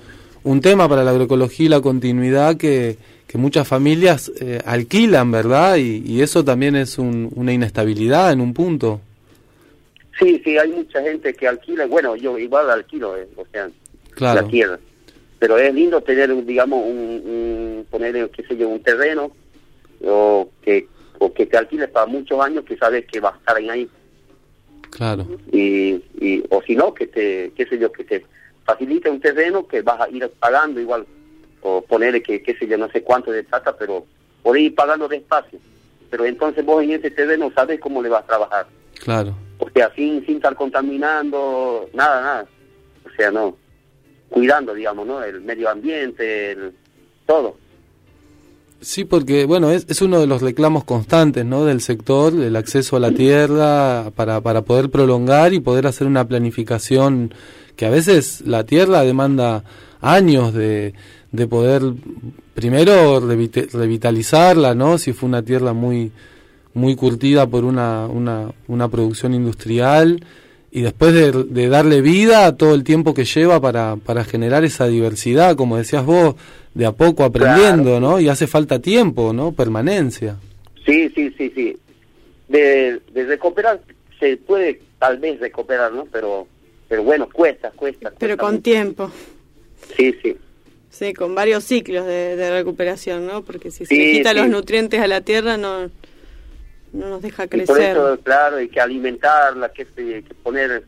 un tema para la agroecología y la continuidad que, que muchas familias eh, alquilan, ¿verdad? Y, y eso también es un- una inestabilidad en un punto. Sí, sí, hay mucha gente que alquila. Bueno, yo igual alquilo, eh, o sea, Claro. la tierra. Pero es lindo tener, digamos, un, un poner, qué sé yo, un terreno o que, o que te alquiles para muchos años que sabes que va a estar ahí. Claro. Y, y, o si no, que te, qué sé yo, que te facilite un terreno que vas a ir pagando igual. O ponerle que, qué sé yo, no sé cuánto de plata, pero por ir pagando despacio. Pero entonces vos en ese terreno sabes cómo le vas a trabajar. Claro. O sea, sin, sin estar contaminando, nada, nada. O sea, no. Cuidando, digamos, ¿no? El medio ambiente, el, todo. Sí, porque bueno, es, es uno de los reclamos constantes ¿no? del sector, el acceso a la tierra para, para poder prolongar y poder hacer una planificación que a veces la tierra demanda años de, de poder primero revitalizarla, ¿no? Si fue una tierra muy muy curtida por una, una, una producción industrial y después de, de darle vida a todo el tiempo que lleva para, para generar esa diversidad, como decías vos, de a poco aprendiendo, Claro. ¿no? Y hace falta tiempo, ¿no? Permanencia. Sí, sí, sí, sí. De, de recuperar, se puede tal vez recuperar, ¿no? Pero, pero bueno, cuesta, cuesta. Pero cuesta con mucho. tiempo. Sí, sí. Sí, con varios ciclos de, de recuperación, ¿no? Porque si se Sí, le quita sí. los nutrientes a la tierra no, no nos deja Y por crecer. eso, claro, hay que alimentarla, que, se- que poner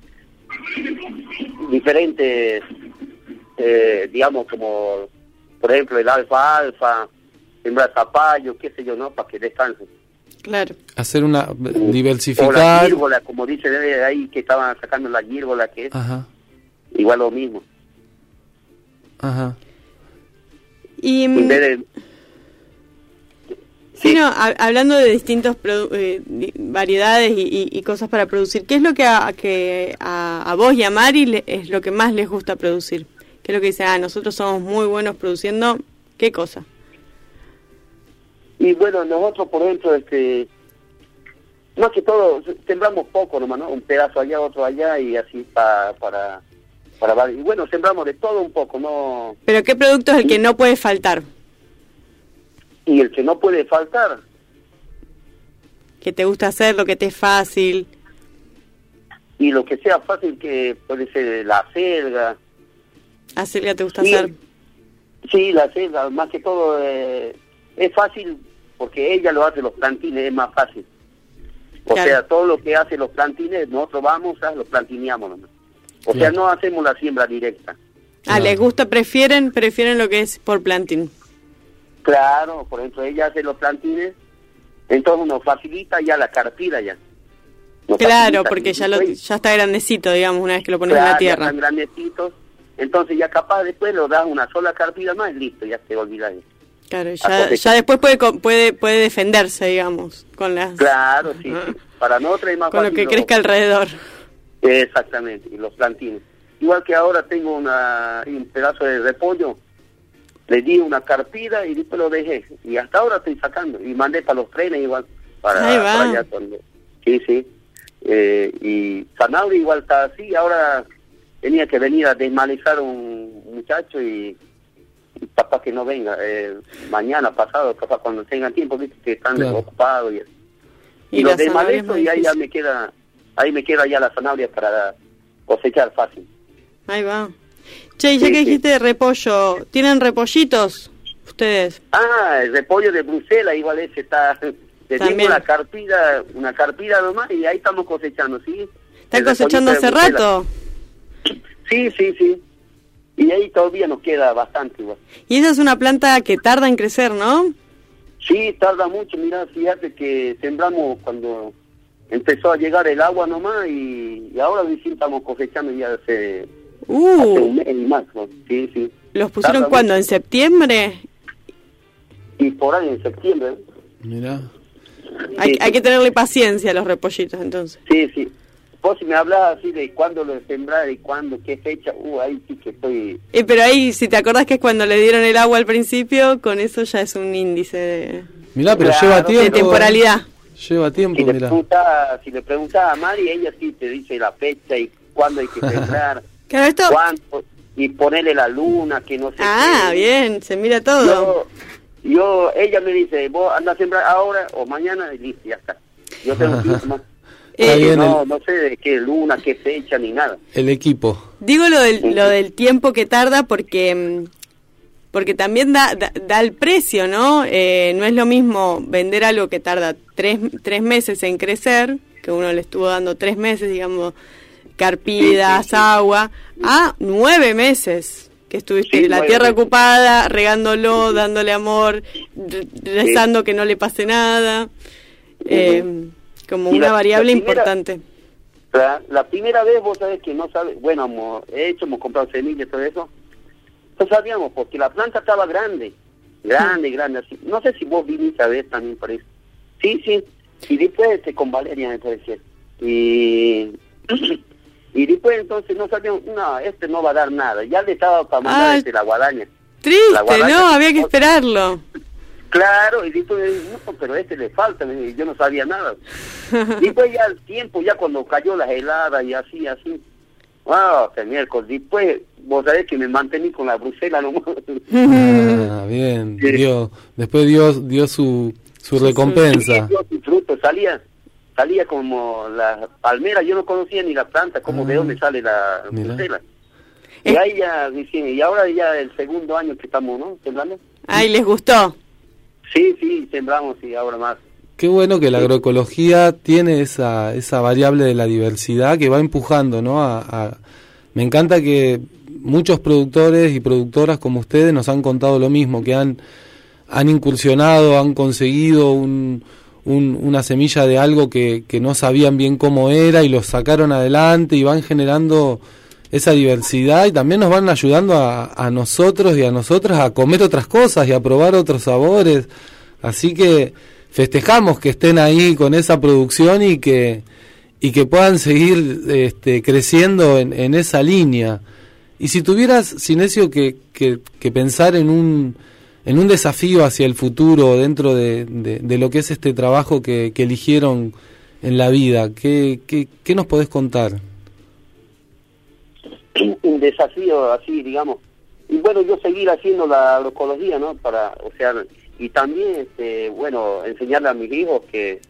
diferentes, eh, digamos, como, por ejemplo, el alfa-alfa, sembrar zapallo, qué sé yo, ¿no? Para que descansen. Claro. Hacer una O la diversificar. como dice de ahí que estaban sacando la gírgola, que es Ajá, igual lo mismo. ajá. Y En mm, vez de- sí, no, ha- hablando de distintas variedades y, y- y cosas para producir, ¿qué es lo que a, que a, a vos y a Mari le- es lo que más les gusta producir? ¿Qué es lo que dicen? Ah, nosotros somos muy buenos produciendo. ¿Qué cosa? Y bueno, nosotros, por ejemplo, este, más que todo, sembramos poco nomás, ¿no? Un pedazo allá, otro allá y así pa- para, para... Y bueno, sembramos de todo un poco, ¿no? ¿Pero qué producto es el que no puede faltar? Y el que no puede faltar, Que te gusta hacer, lo que te es fácil. y lo que sea fácil que puede ser la selga, Hacer que te gusta hacer. sí, la selga, más que todo eh, es fácil porque ella lo hace los plantines, es más fácil. O Claro. sea, todo lo que hace los plantines, nosotros vamos, a los plantineamos nomás. O sea, no hacemos la siembra directa. Ah, les gusta, prefieren, prefieren lo que es por planting. Claro, por ejemplo, ella hace los plantines, entonces nos facilita ya la cartilla ya. Nos Claro, porque ya, lo, ya está grandecito, digamos, una vez que lo pones en la ya tierra. están grandecitos, entonces ya capaz después lo das una sola cartilla más y listo, ya te olvidas. Claro, ya, ya después puede, puede puede defenderse, digamos, con las Claro, sí, sí. Para nosotros es más con lo que lo- crezca alrededor. Exactamente, y los plantines. Igual que ahora tengo una, un pedazo de repollo, le di una carpida y después lo dejé. Y hasta ahora estoy sacando. Y mandé para los trenes igual. Para, Ahí va. para allá cuando- Sí, sí. Eh, y zanahoria igual está así. Ahora tenía que venir a desmalezar un muchacho y, y capaz que no venga. Eh, mañana, pasado, capaz cuando tengan tiempo, viste que están Claro. ocupados. Y, Y y, lo muy y ahí ya me queda, ahí me queda ya la zanahoria para cosechar fácil. Ahí va. Che, y ya Sí, que sí. dijiste de repollo, ¿tienen repollitos ustedes? Ah, el repollo de Bruselas, igual ese está. También. una carpida, una carpida nomás y ahí estamos cosechando, ¿sí? ¿Están cosechando hace rato? Sí, sí, sí. Y ahí todavía nos queda bastante igual. Y esa es una planta que tarda en crecer, ¿no? Sí, tarda mucho, mira, fíjate que sembramos cuando empezó a llegar el agua nomás y, y ahora recién estamos cosechando ya hace, hace un Uh, mes y más, ¿no? Sí, sí. ¿los pusieron cuándo? mucho. ¿En septiembre? Y por ahí en septiembre. Mirá. Hay, Sí, hay sí. que tenerle paciencia a los repollitos, entonces. Sí, sí. Vos si me hablas así de cuándo lo sembrar y cuándo, qué fecha, uh, ahí sí que estoy... Eh, pero ahí, si te acordás que es cuando le dieron el agua al principio, con eso ya es un índice de, Mirá, pero Claro, lleva de tiempo. de temporalidad. Lleva tiempo, Si le, si le preguntaba a Mari, ella sí te dice la fecha y cuándo hay que sembrar, Claro, esto... cuánto, y ponerle la luna, que no sé Ah, qué. bien, se mira todo. Yo, yo, ella me dice, vos andas a sembrar ahora o mañana y listo, ya está. Yo tengo tiempo más. Eh, no, el, no sé de qué luna, qué fecha, ni nada. el equipo. Digo lo del, lo del tiempo que tarda porque mm, porque también da, da, da el precio, ¿no? Eh, no es lo mismo vender algo que tarda tres, tres meses en crecer, que uno le estuvo dando tres meses, digamos, carpidas, Sí, sí, sí. agua, a nueve meses que estuviste Sí, la tierra meses. ocupada, regándolo, dándole amor, re- rezando que no le pase nada, eh, como una la- variable la primera- importante. La, la primera vez, vos sabés que no sabes, bueno, hemos hecho, hemos comprado semillas todo eso, no sabíamos, porque la planta estaba grande, grande, grande, así. No sé si vos viniste a ver también por eso. Sí, sí, y después este, con Valeria me parecía. Y, y después entonces no sabíamos, no, este no va a dar nada, ya le estaba para mandar Ah. este, la guadaña. Triste, La guadaña. ¿no? Había que esperarlo. Claro, y después, no, pero a este le falta, yo no sabía nada. Después ya el tiempo, ya cuando cayó la helada y así, así. Wow, qué miércoles. Después, vos sabés que me mantení con la Bruselas nomás. Ah, bien. Sí. Dio, después dio, dio su, su recompensa. Dio su fruto, salía, salía como la palmera, yo no conocía ni la planta, como de Ah, dónde sale la mira. Bruselas. Eh. Y ahí ya, recién, y ahora ya el segundo año que estamos, ¿no? Sembrando. Ay, les gustó. Sí, sí, sembramos y ahora más. Qué bueno que la agroecología tiene esa, esa variable de la diversidad que va empujando, ¿no? A, a- me encanta que muchos productores y productoras como ustedes nos han contado lo mismo, que han, han incursionado, han conseguido un, un- una semilla de algo que, que no sabían bien cómo era y lo sacaron adelante y van generando esa diversidad y también nos van ayudando a, a nosotros y a nosotras a comer otras cosas y a probar otros sabores. Así que festejamos que estén ahí con esa producción y que, y que puedan seguir este, creciendo en, en esa línea. Y si tuvieras, Sinesio, que, que, que pensar en un, en un desafío hacia el futuro dentro de, de- lo que es este trabajo que, que eligieron en la vida, ¿qué, qué, nos podés contar? un desafío así, digamos. Y bueno, yo seguir haciendo la agroecología, ¿no? Para, o sea, y también, este, bueno, enseñarle a mis hijos que,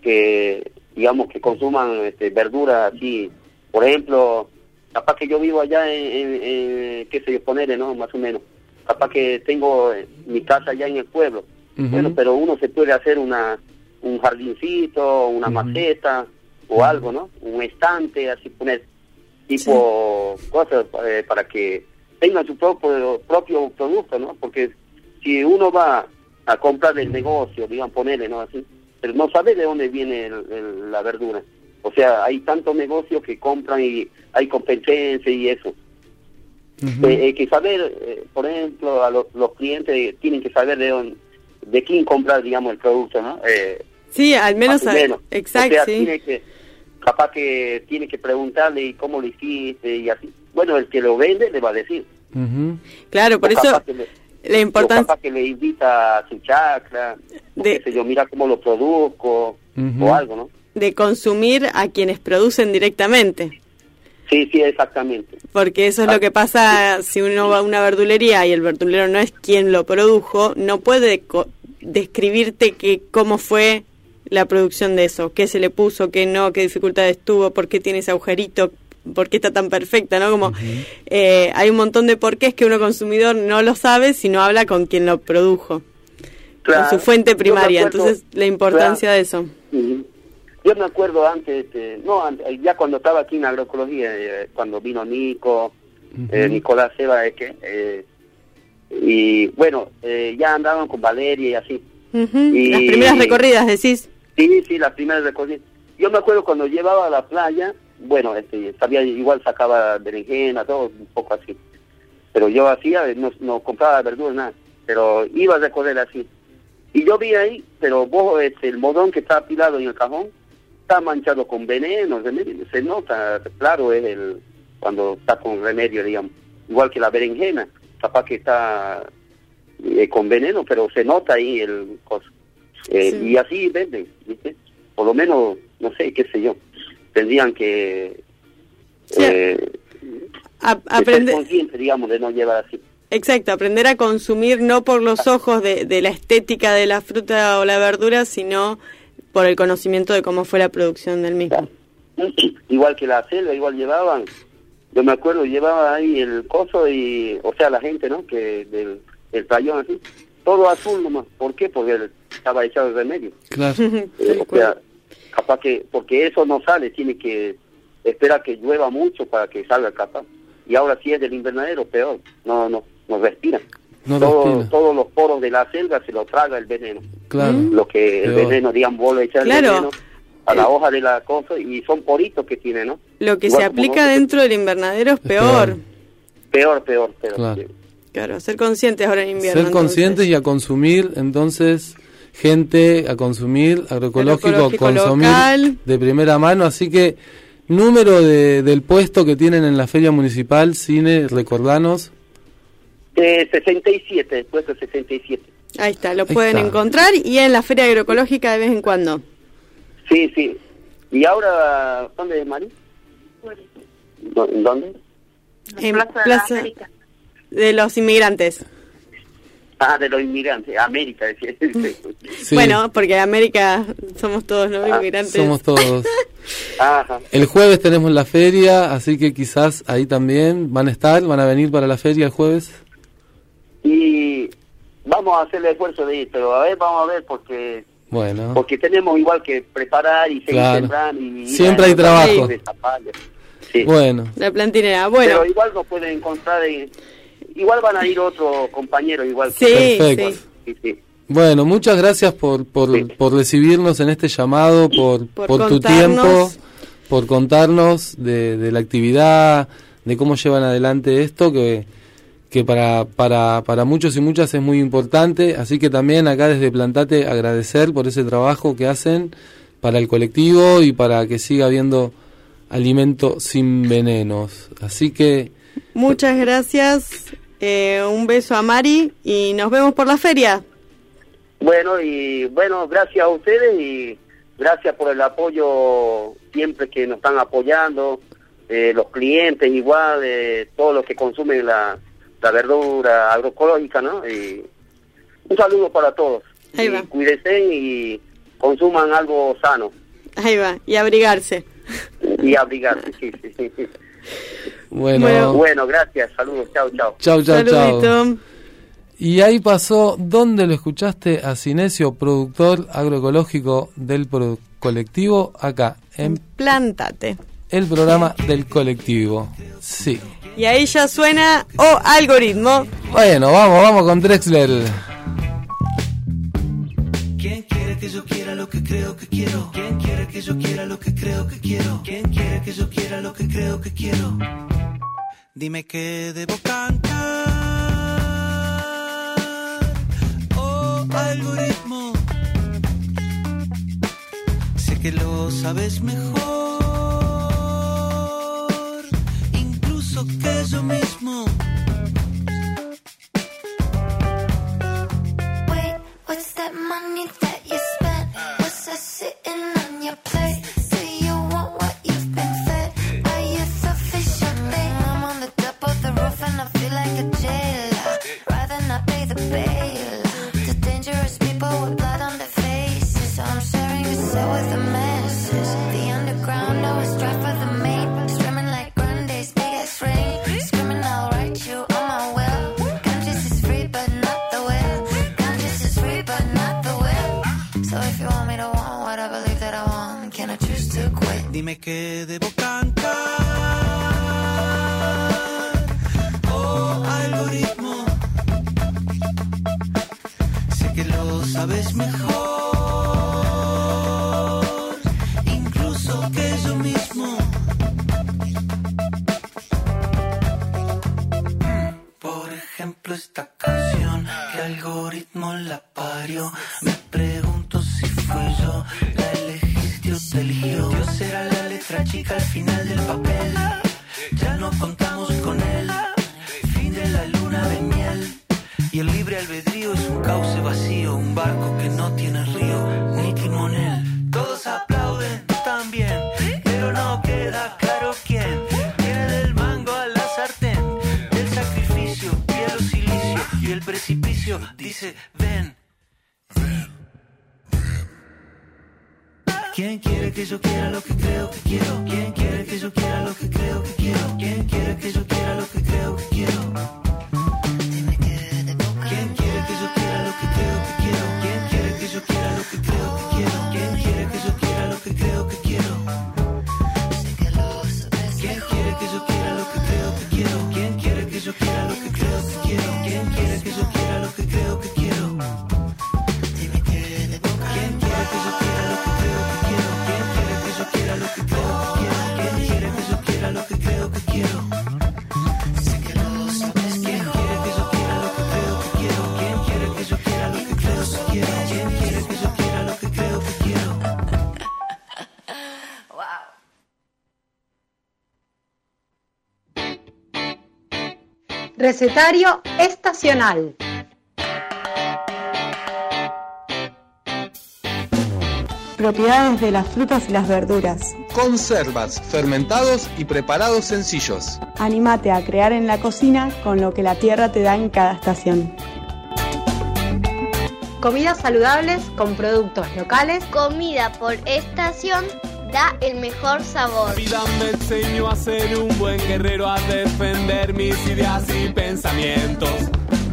que digamos, que consuman este, verduras así. Por ejemplo, capaz que yo vivo allá en, en, en, qué sé yo, ponerle, ¿no? Más o menos. Capaz que tengo eh, mi casa allá en el pueblo. Bueno, pero uno se puede hacer una un jardincito, una maceta o algo, ¿no? Un estante, así poner tipo cosas eh, para que tengan su propio, propio producto, ¿no? Porque si uno va a comprar del negocio, digamos, ponerle, ¿no? Así, pero no sabe de dónde viene el- el- la verdura. O sea, hay tantos negocios que compran y hay competencia y eso. Ujú. Eh, hay que saber, eh, por ejemplo, a los, los clientes tienen que saber de dónde, de quién comprar, digamos, el producto, ¿no? Eh, Sí, al menos, menos. exacto, O sea, sí. tiene que, capaz que tiene que preguntarle y cómo lo hiciste y así. Bueno, el que lo vende le va a decir. Ujú. Claro, por O eso capaz que le- la importancia capaz que le invita a su chacra, o De- qué sé yo, mira cómo lo produzco, Ujú. o algo, ¿no? de consumir a quienes producen directamente. Sí, sí, exactamente. Porque eso es Ah, lo que pasa si uno va a una verdulería y el verdulero no es quien lo produjo, no puede co- describirte que cómo fue la producción de eso, qué se le puso, qué no, qué dificultades tuvo, por qué tiene ese agujerito, por qué está tan perfecta, ¿no? Como eh, hay un montón de porqués que uno consumidor no lo sabe si no habla con quien lo produjo, Claro. con su fuente primaria. acuerdo- Entonces, la importancia de eso. Yo me acuerdo antes, este, no, antes, ya cuando estaba aquí en agroecología, eh, cuando vino Nico, eh, Nicolás Seba, es que, eh, y bueno, eh, ya andaban con Valeria y así. Y- Las primeras recorridas, decís. Sí, sí, las primeras recorridas. Yo me acuerdo cuando llevaba a la playa, bueno, este, sabía, igual sacaba berenjena, todo, un poco así. Pero yo hacía, no, no compraba verduras, nada. Pero iba a recorrer así. Y yo vi ahí, pero vos, este, el modón que está apilado en el cajón, está manchado con veneno, remedio, se nota, claro, es el cuando está con remedio, digamos. Igual que la berenjena, capaz que está eh, con veneno, pero se nota ahí el coso. Eh, Sí. Y así venden, ¿viste? Por lo menos, no sé, qué sé yo. Tendrían que, Sí. eh, A- que ser aprende- conscientes, digamos, de no llevar así. Exacto, aprender a consumir no por los ojos de, de la estética de la fruta o la verdura, sino por el conocimiento de cómo fue la producción del mismo. igual que la selva, igual llevaban, yo me acuerdo, llevaba ahí el coso y, o sea, la gente, ¿no? Que del, del rayón así, todo azul nomás. ¿Por qué? Porque estaba echado el remedio. Claro. Eh, o sea, capaz que, porque eso no sale, tiene que esperar que llueva mucho para que salga capaz. Y ahora si es del invernadero, peor, no, no, no respira. No Todo-. Todos los poros de la selva se lo traga el veneno. Claro. Lo que el veneno, digamos, vos le echas el Claro. veneno a la hoja de la cosa y son poritos que tiene, ¿no? Lo que Igual se aplica dentro del invernadero es Es peor. peor. Peor, peor. Claro. Claro, ser conscientes ahora en invierno. Ser conscientes y a consumir, entonces, gente a consumir, agroecológico, Agroecológico consumir local. de primera mano. Así que, número de, del puesto que tienen en la Feria Municipal, Cine, recordanos. Eh, 67, puesto 67. Ahí está, lo Ahí pueden está. encontrar y en la feria agroecológica de vez en cuando. Sí, sí. ¿Y ahora dónde es Mari? ¿Dó- ¿Dónde? En Plaza de los Inmigrantes. Ah, de los inmigrantes, América, decía. Sí, Bueno, porque en América somos todos los Ah, inmigrantes. somos todos. Ajá. El jueves tenemos la feria, así que quizás ahí también van a estar, van a venir para la feria el jueves. Y vamos a hacer el esfuerzo de ir, pero a ver, vamos a ver, porque Bueno, porque tenemos igual que preparar y seguir Claro. sembrando. Y, Siempre hay y- trabajo. Sí. bueno, La plantinera. Bueno, Pero igual nos pueden encontrar, en- igual van a ir otros compañeros, igual. sí, Perfecto. sí. Sí, sí. bueno, muchas gracias por, por, Sí. por recibirnos en este llamado, por, Por por tu tiempo, por contarnos de, de la actividad, de cómo llevan adelante esto, que, que para, para, para muchos y muchas es muy importante. Así que también acá desde Plantate agradecer por ese trabajo que hacen para el colectivo y para que siga habiendo alimento sin venenos. Así que Muchas gracias. eh, un beso a Mari y nos vemos por la feria. Bueno, y bueno, gracias a ustedes y gracias por el apoyo siempre que nos están apoyando, eh, los clientes igual, eh, todos los que consumen la, la verdura agroecológica, ¿no? Y un saludo para todos. Ahí Y va. cuídense y consuman algo sano Ahí va, y abrigarse. y abrigarse. sí, sí, sí, sí. bueno, Bueno. Bueno, gracias, saludos, chao, chao. chau, chau, chau. Saludito. Y ahí pasó, ¿dónde lo escuchaste? A Cinesio, productor agroecológico del pro- colectivo, acá, en Plántate. el programa del colectivo. Sí. Y ahí ya suena O Algoritmo. Bueno, vamos, vamos con Drexler. ¿Quién quiere que yo quiera lo que creo que quiero? ¿Quién quiere que yo quiera lo que creo que quiero? ¿Quién quiere que yo quiera lo que creo que quiero? Dime que debo cantar. Oh, algoritmo. Sé que lo sabes mejor, incluso que yo mismo. Wait, what's that money y el precipicio dice ven. ¿Quién quiere que yo quiera lo que creo que quiero? ¿Quién quiere que yo quiera lo que creo que quiero? ¿Quién quiere que yo quiera lo que creo que quiero? ¿Quién quiere que yo quiera lo que creo que quiero? ¿Quién quiere que yo quiera lo que creo que quiero? ¿Quién quiere que yo quiera lo que creo que quiero? Recetario estacional. Propiedades de las frutas y las verduras. Conservas, fermentados y preparados sencillos. Anímate a crear en la cocina con lo que la tierra te da en cada estación. Comidas saludables con productos locales. Comida por estación da el mejor sabor. La vida me enseñó a ser un buen guerrero, a defender mis ideas y pensamientos.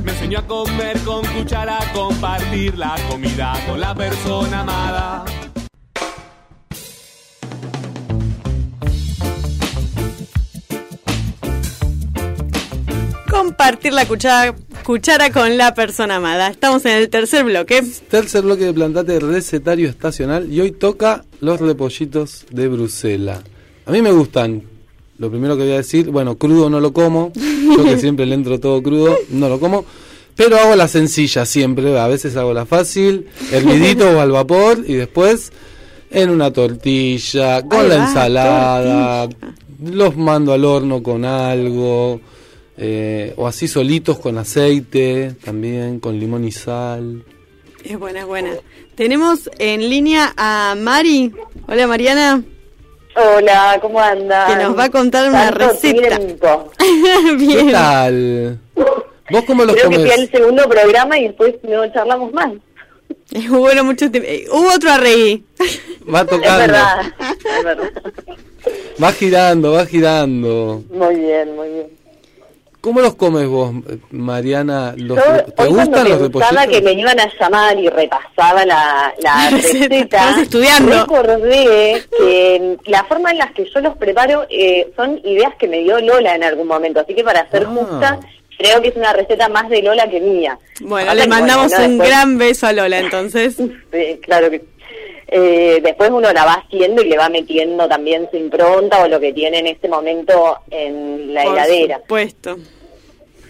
Me enseñó a comer con cuchara, a compartir la comida con la persona amada. Compartir la cuchara, cuchara con la persona amada. Estamos en el tercer bloque. Tercer bloque de Plantate Recetario Estacional y hoy toca los repollitos de Bruselas. A mí me gustan. Lo primero que voy a decir, bueno, crudo no lo como. Yo que siempre le entro todo crudo, no lo como. Pero hago la sencilla siempre. A veces hago la fácil, hervidito o al vapor y después en una tortilla, con la ensalada. Los mando al horno con algo. Eh, o así solitos con aceite, también con limón y sal. Es buena, es buena. Tenemos en línea a Mari. Hola Mariana. Hola, ¿cómo andan? Que nos va a contar una Tanto receta. Bien. ¿Qué tal? ¿Vos cómo los Creo que fui al segundo programa y después no charlamos más. Bueno, mucho tiempo. Eh, Hubo otro arregui. Va Es tocando. verdad, es verdad. Va girando, va girando. Muy bien, muy bien. ¿Cómo los comes vos, Mariana? ¿Los- Yo, ¿Te gustan los pensaba repollitos? que me iban a llamar y repasaba la, la receta, estudiando. recordé que la forma en la que yo los preparo eh, son ideas que me dio Lola en algún momento, así que para ser Ah. justa, creo que es una receta más de Lola que mía. Bueno, le mandamos bueno, un después- gran beso a Lola, entonces. Sí, claro que eh, después uno la va haciendo y le va metiendo también su impronta o lo que tiene en este momento en la Por heladera. supuesto.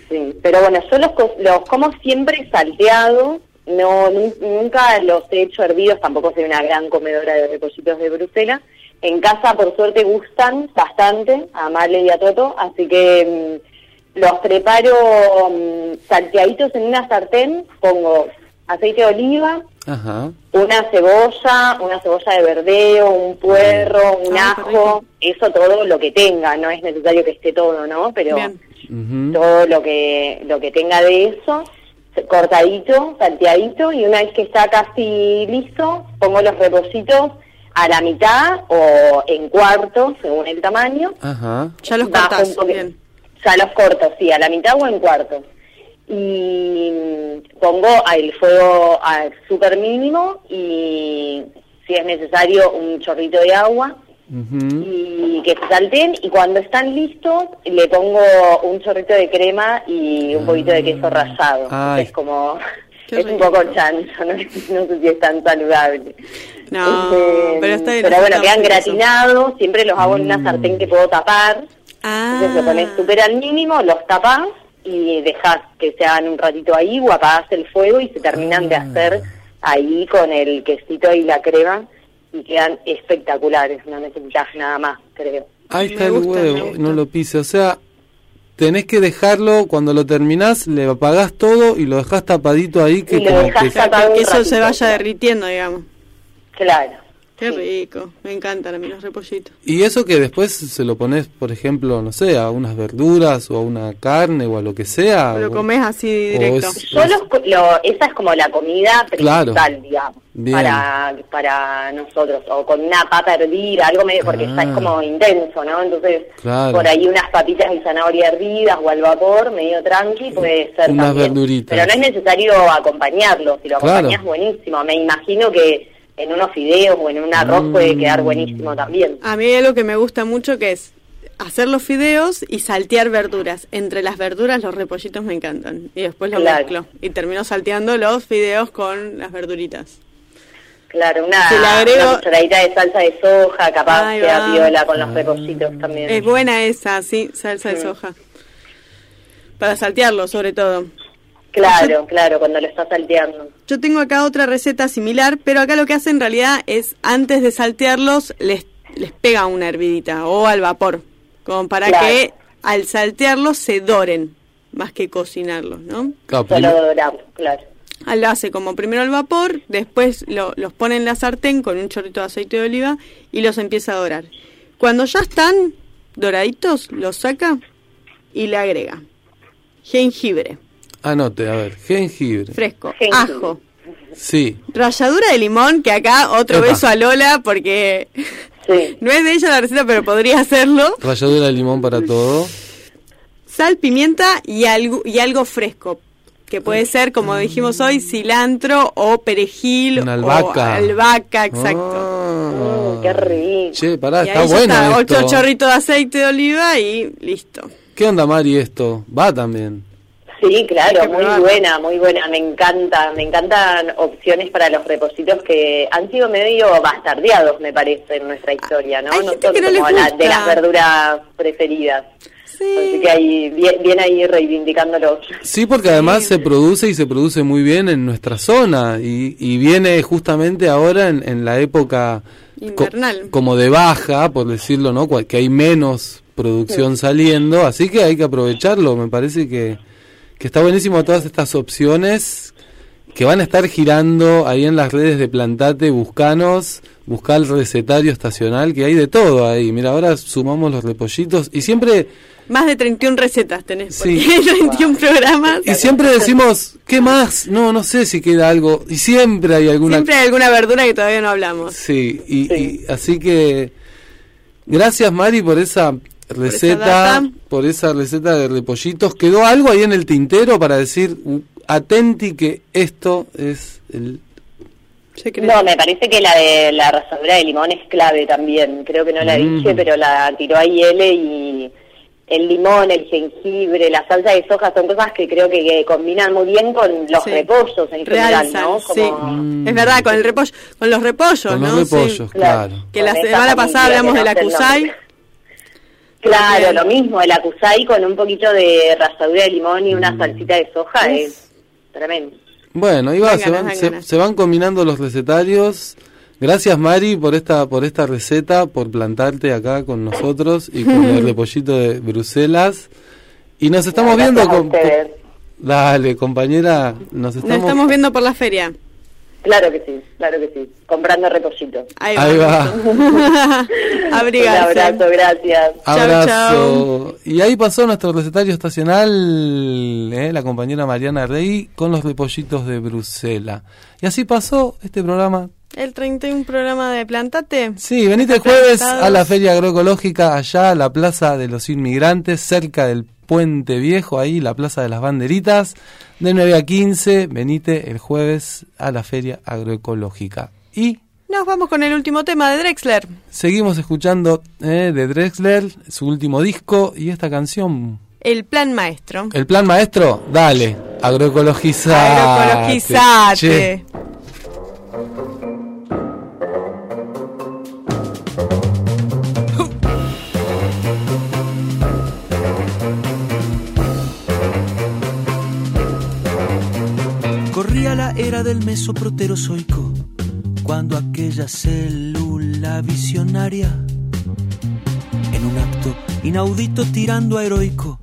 Sí, pero bueno, yo los, los como siempre salteados, no nu- nunca los he hecho hervidos, tampoco soy una gran comedora de repollitos de Bruselas. En casa, por suerte, gustan bastante a Marle y a Toto, así que mm, los preparo mm, salteaditos en una sartén, pongo aceite de oliva, Ajá. una cebolla, una cebolla de verdeo, un puerro, un Ah, ajo, eso todo lo que tenga, no es necesario que esté todo, ¿no? Pero Bien. Todo lo que lo que tenga de eso cortadito, salteadito y una vez que está casi listo pongo los repollitos a la mitad o en cuartos según el tamaño Ajá. Ya los poquito. Bien. ya los corto sí a la mitad o en cuartos y mm, pongo el fuego a súper mínimo y si es necesario un chorrito de agua y que se salten y cuando están listos le pongo un chorrito de crema y un poquito de queso rallado. Ay. Es como Qué es un poco chancho, no, no sé si es tan saludable. No, Este, pero está bien. Pero bueno, quedan gratinados, siempre los hago en una sartén que puedo tapar. Entonces lo pones Ah, súper al mínimo, los tapás y dejas que se hagan un ratito ahí o apagás el fuego y se terminan de Ah. hacer ahí con el quesito y la crema y quedan espectaculares, no necesitas nada más, creo. Ahí Me está el gusta, huevo, no lo pise. O sea, tenés que dejarlo, cuando lo terminás, le apagás todo y lo dejás tapadito ahí que Y lo como dejás que... tapado. que un eso se vaya derritiendo, digamos. Claro. Qué Sí. rico. Me encantan a mí los repollitos. Y eso que después se lo pones, por ejemplo, no sé, a unas verduras o a una carne o a lo que sea. O lo o- comes así directo. es- Yo los co- lo- esa es como la comida Claro. principal, digamos, Bien. para para nosotros, o con una papa hervida, algo medio, porque Ah. ya es como intenso, ¿no? Entonces, Claro. por ahí unas papitas de zanahoria hervidas o al vapor, medio tranqui, puede ser Unas también. verduritas. Pero no es necesario acompañarlo, si lo Claro. acompañas buenísimo. Me imagino que en unos fideos o en un arroz puede quedar Mm. buenísimo también. A mí hay algo que me gusta mucho que es hacer los fideos y saltear verduras. Entre las verduras los repollitos me encantan. Y después lo Claro. mezclo. Y termino salteando los fideos con las verduritas. Claro, una, Si le agrego- una cucharadita de salsa de soja, capaz Ahí queda va. piola con los repollitos también. Es buena esa, sí, salsa de Sí. soja. Para saltearlo sobre todo. Claro, claro, cuando lo estás salteando. Yo tengo acá otra receta similar, pero acá lo que hacen en realidad es antes de saltearlos les, les pega una hervidita o al vapor, como para Claro. que al saltearlos se doren más que cocinarlos, ¿no? Claro, Solo doramos, claro. Ah, Lo hace como primero al vapor, después lo- los pone en la sartén con un chorrito de aceite de oliva y los empieza a dorar. Cuando ya están doraditos, los saca y le agrega jengibre Anote, a ver, jengibre. fresco, Jengibre. ajo, Sí. ralladura de limón, que acá otro Epa. beso a Lola porque Sí. no es de ella la receta, pero podría hacerlo. Ralladura de limón para todo. Sal, pimienta y algo, y algo fresco. Que puede ser, como dijimos hoy, cilantro o perejil Una o albahaca. albahaca, exacto. Ah. Mm, qué rico. Che, pará, y está bueno está, esto. ocho chorritos de aceite de oliva y listo. ¿Qué onda, Mari, esto? Va también. Sí, claro, muy buena, muy buena. Me encanta, me encantan opciones para los repollitos que han sido medio bastardeados, me parece, en nuestra historia, ¿no? Hay no gente son que no les como la- de las verduras preferidas. Así Sí. que ahí, bien, bien ahí reivindicándolos. Sí, porque además se produce y se produce muy bien en nuestra zona y, y viene justamente ahora en, en la época co- Invernal. como de baja, por decirlo, ¿no? Que hay menos producción saliendo, así que hay que aprovecharlo. Me parece que, que está buenísimo todas estas opciones que van a estar girando ahí en las redes de Plantate, buscanos, buscar el recetario estacional, que hay de todo ahí. Mira, ahora sumamos los repollitos y siempre... Más de 31 recetas tenés, Sí. porque hay 31 programas. Y siempre decimos, ¿qué más? No, no sé si queda algo. Y siempre hay alguna... Siempre hay alguna verdura que todavía no hablamos. Sí, y, Sí. y así que... Gracias, Mari, por esa receta, por esa receta de repollitos. ¿Quedó algo ahí en el tintero para decir, uh, atenti que esto es el... No, me parece que la de la rasadura de limón es clave también. Creo que no la Mm. dije, pero la tiró ahí L y el limón, el jengibre, la salsa de soja son cosas que creo que, que combinan muy bien con los Sí. repollos en general, ¿no? sí. Como- Es verdad, con el repollo, con los repollos, Con ¿no? los Sí. repollos, claro. Que la semana pasada hablamos de la no Claro, lo mismo, el acusai con un poquito de rasadura de limón y Mm. una salsita de soja es tremendo. Bueno, ahí va, se van, se, se van combinando los recetarios. Gracias Mari por esta por esta receta, por plantarte acá con nosotros y con el repollito de Bruselas. Y nos estamos Gracias viendo con. Dale, compañera, nos Nos estamos viendo por la feria. Claro que sí, claro que sí. Comprando repollito. Ahí Ahí va. Abrigarse. Un abrazo, gracias. Abrazo. Y ahí pasó nuestro recetario estacional, eh, la compañera Mariana Rey, con los repollitos de Bruselas. Y así pasó este programa. El 31 programa de Plantate. Sí, venite el jueves a la Feria Agroecológica, allá a la Plaza de los Inmigrantes, cerca del Puente Viejo, ahí la Plaza de las Banderitas, de 9 a 15. Venite el jueves a la Feria Agroecológica. Y Nos vamos con el último tema de Drexler. seguimos escuchando eh, de Drexler, su último disco, y esta canción. El plan maestro. El plan maestro, dale, agroecologizate. Agroecologizate. Che. Era del mesoproterozoico, cuando aquella célula visionaria, en un acto inaudito tirando a heroico,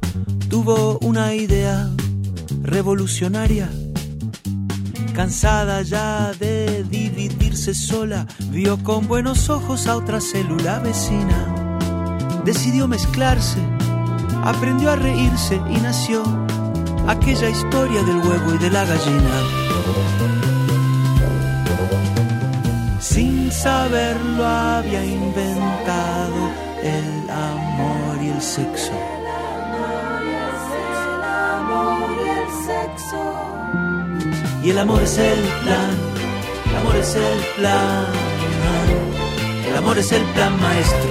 tuvo una idea revolucionaria. Cansada ya de dividirse sola, vio con buenos ojos a otra célula vecina. Decidió mezclarse, aprendió a reírse y nació aquella historia del huevo y de la gallina. Sin saberlo había inventado el amor y el sexo. Y el amor es el plan, el amor es el plan, el amor es el plan maestro.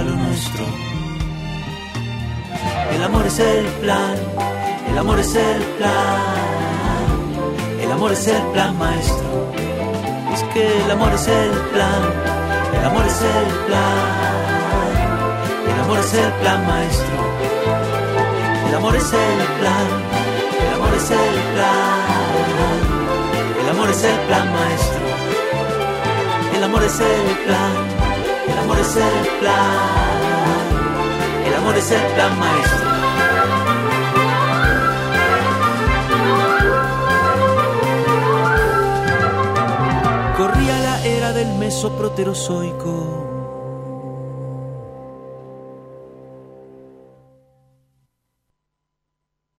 Lo nuestro. El amor es el plan, el amor es el plan, el amor es el plan maestro. Es que el amor es el plan, el amor es el plan, el amor es el plan maestro. El amor es el plan, el amor es el plan. El amor es el plan maestro. El amor es el plan, el amor es el plan. El amor es el plan maestro. Corría la era del mesoproterozoico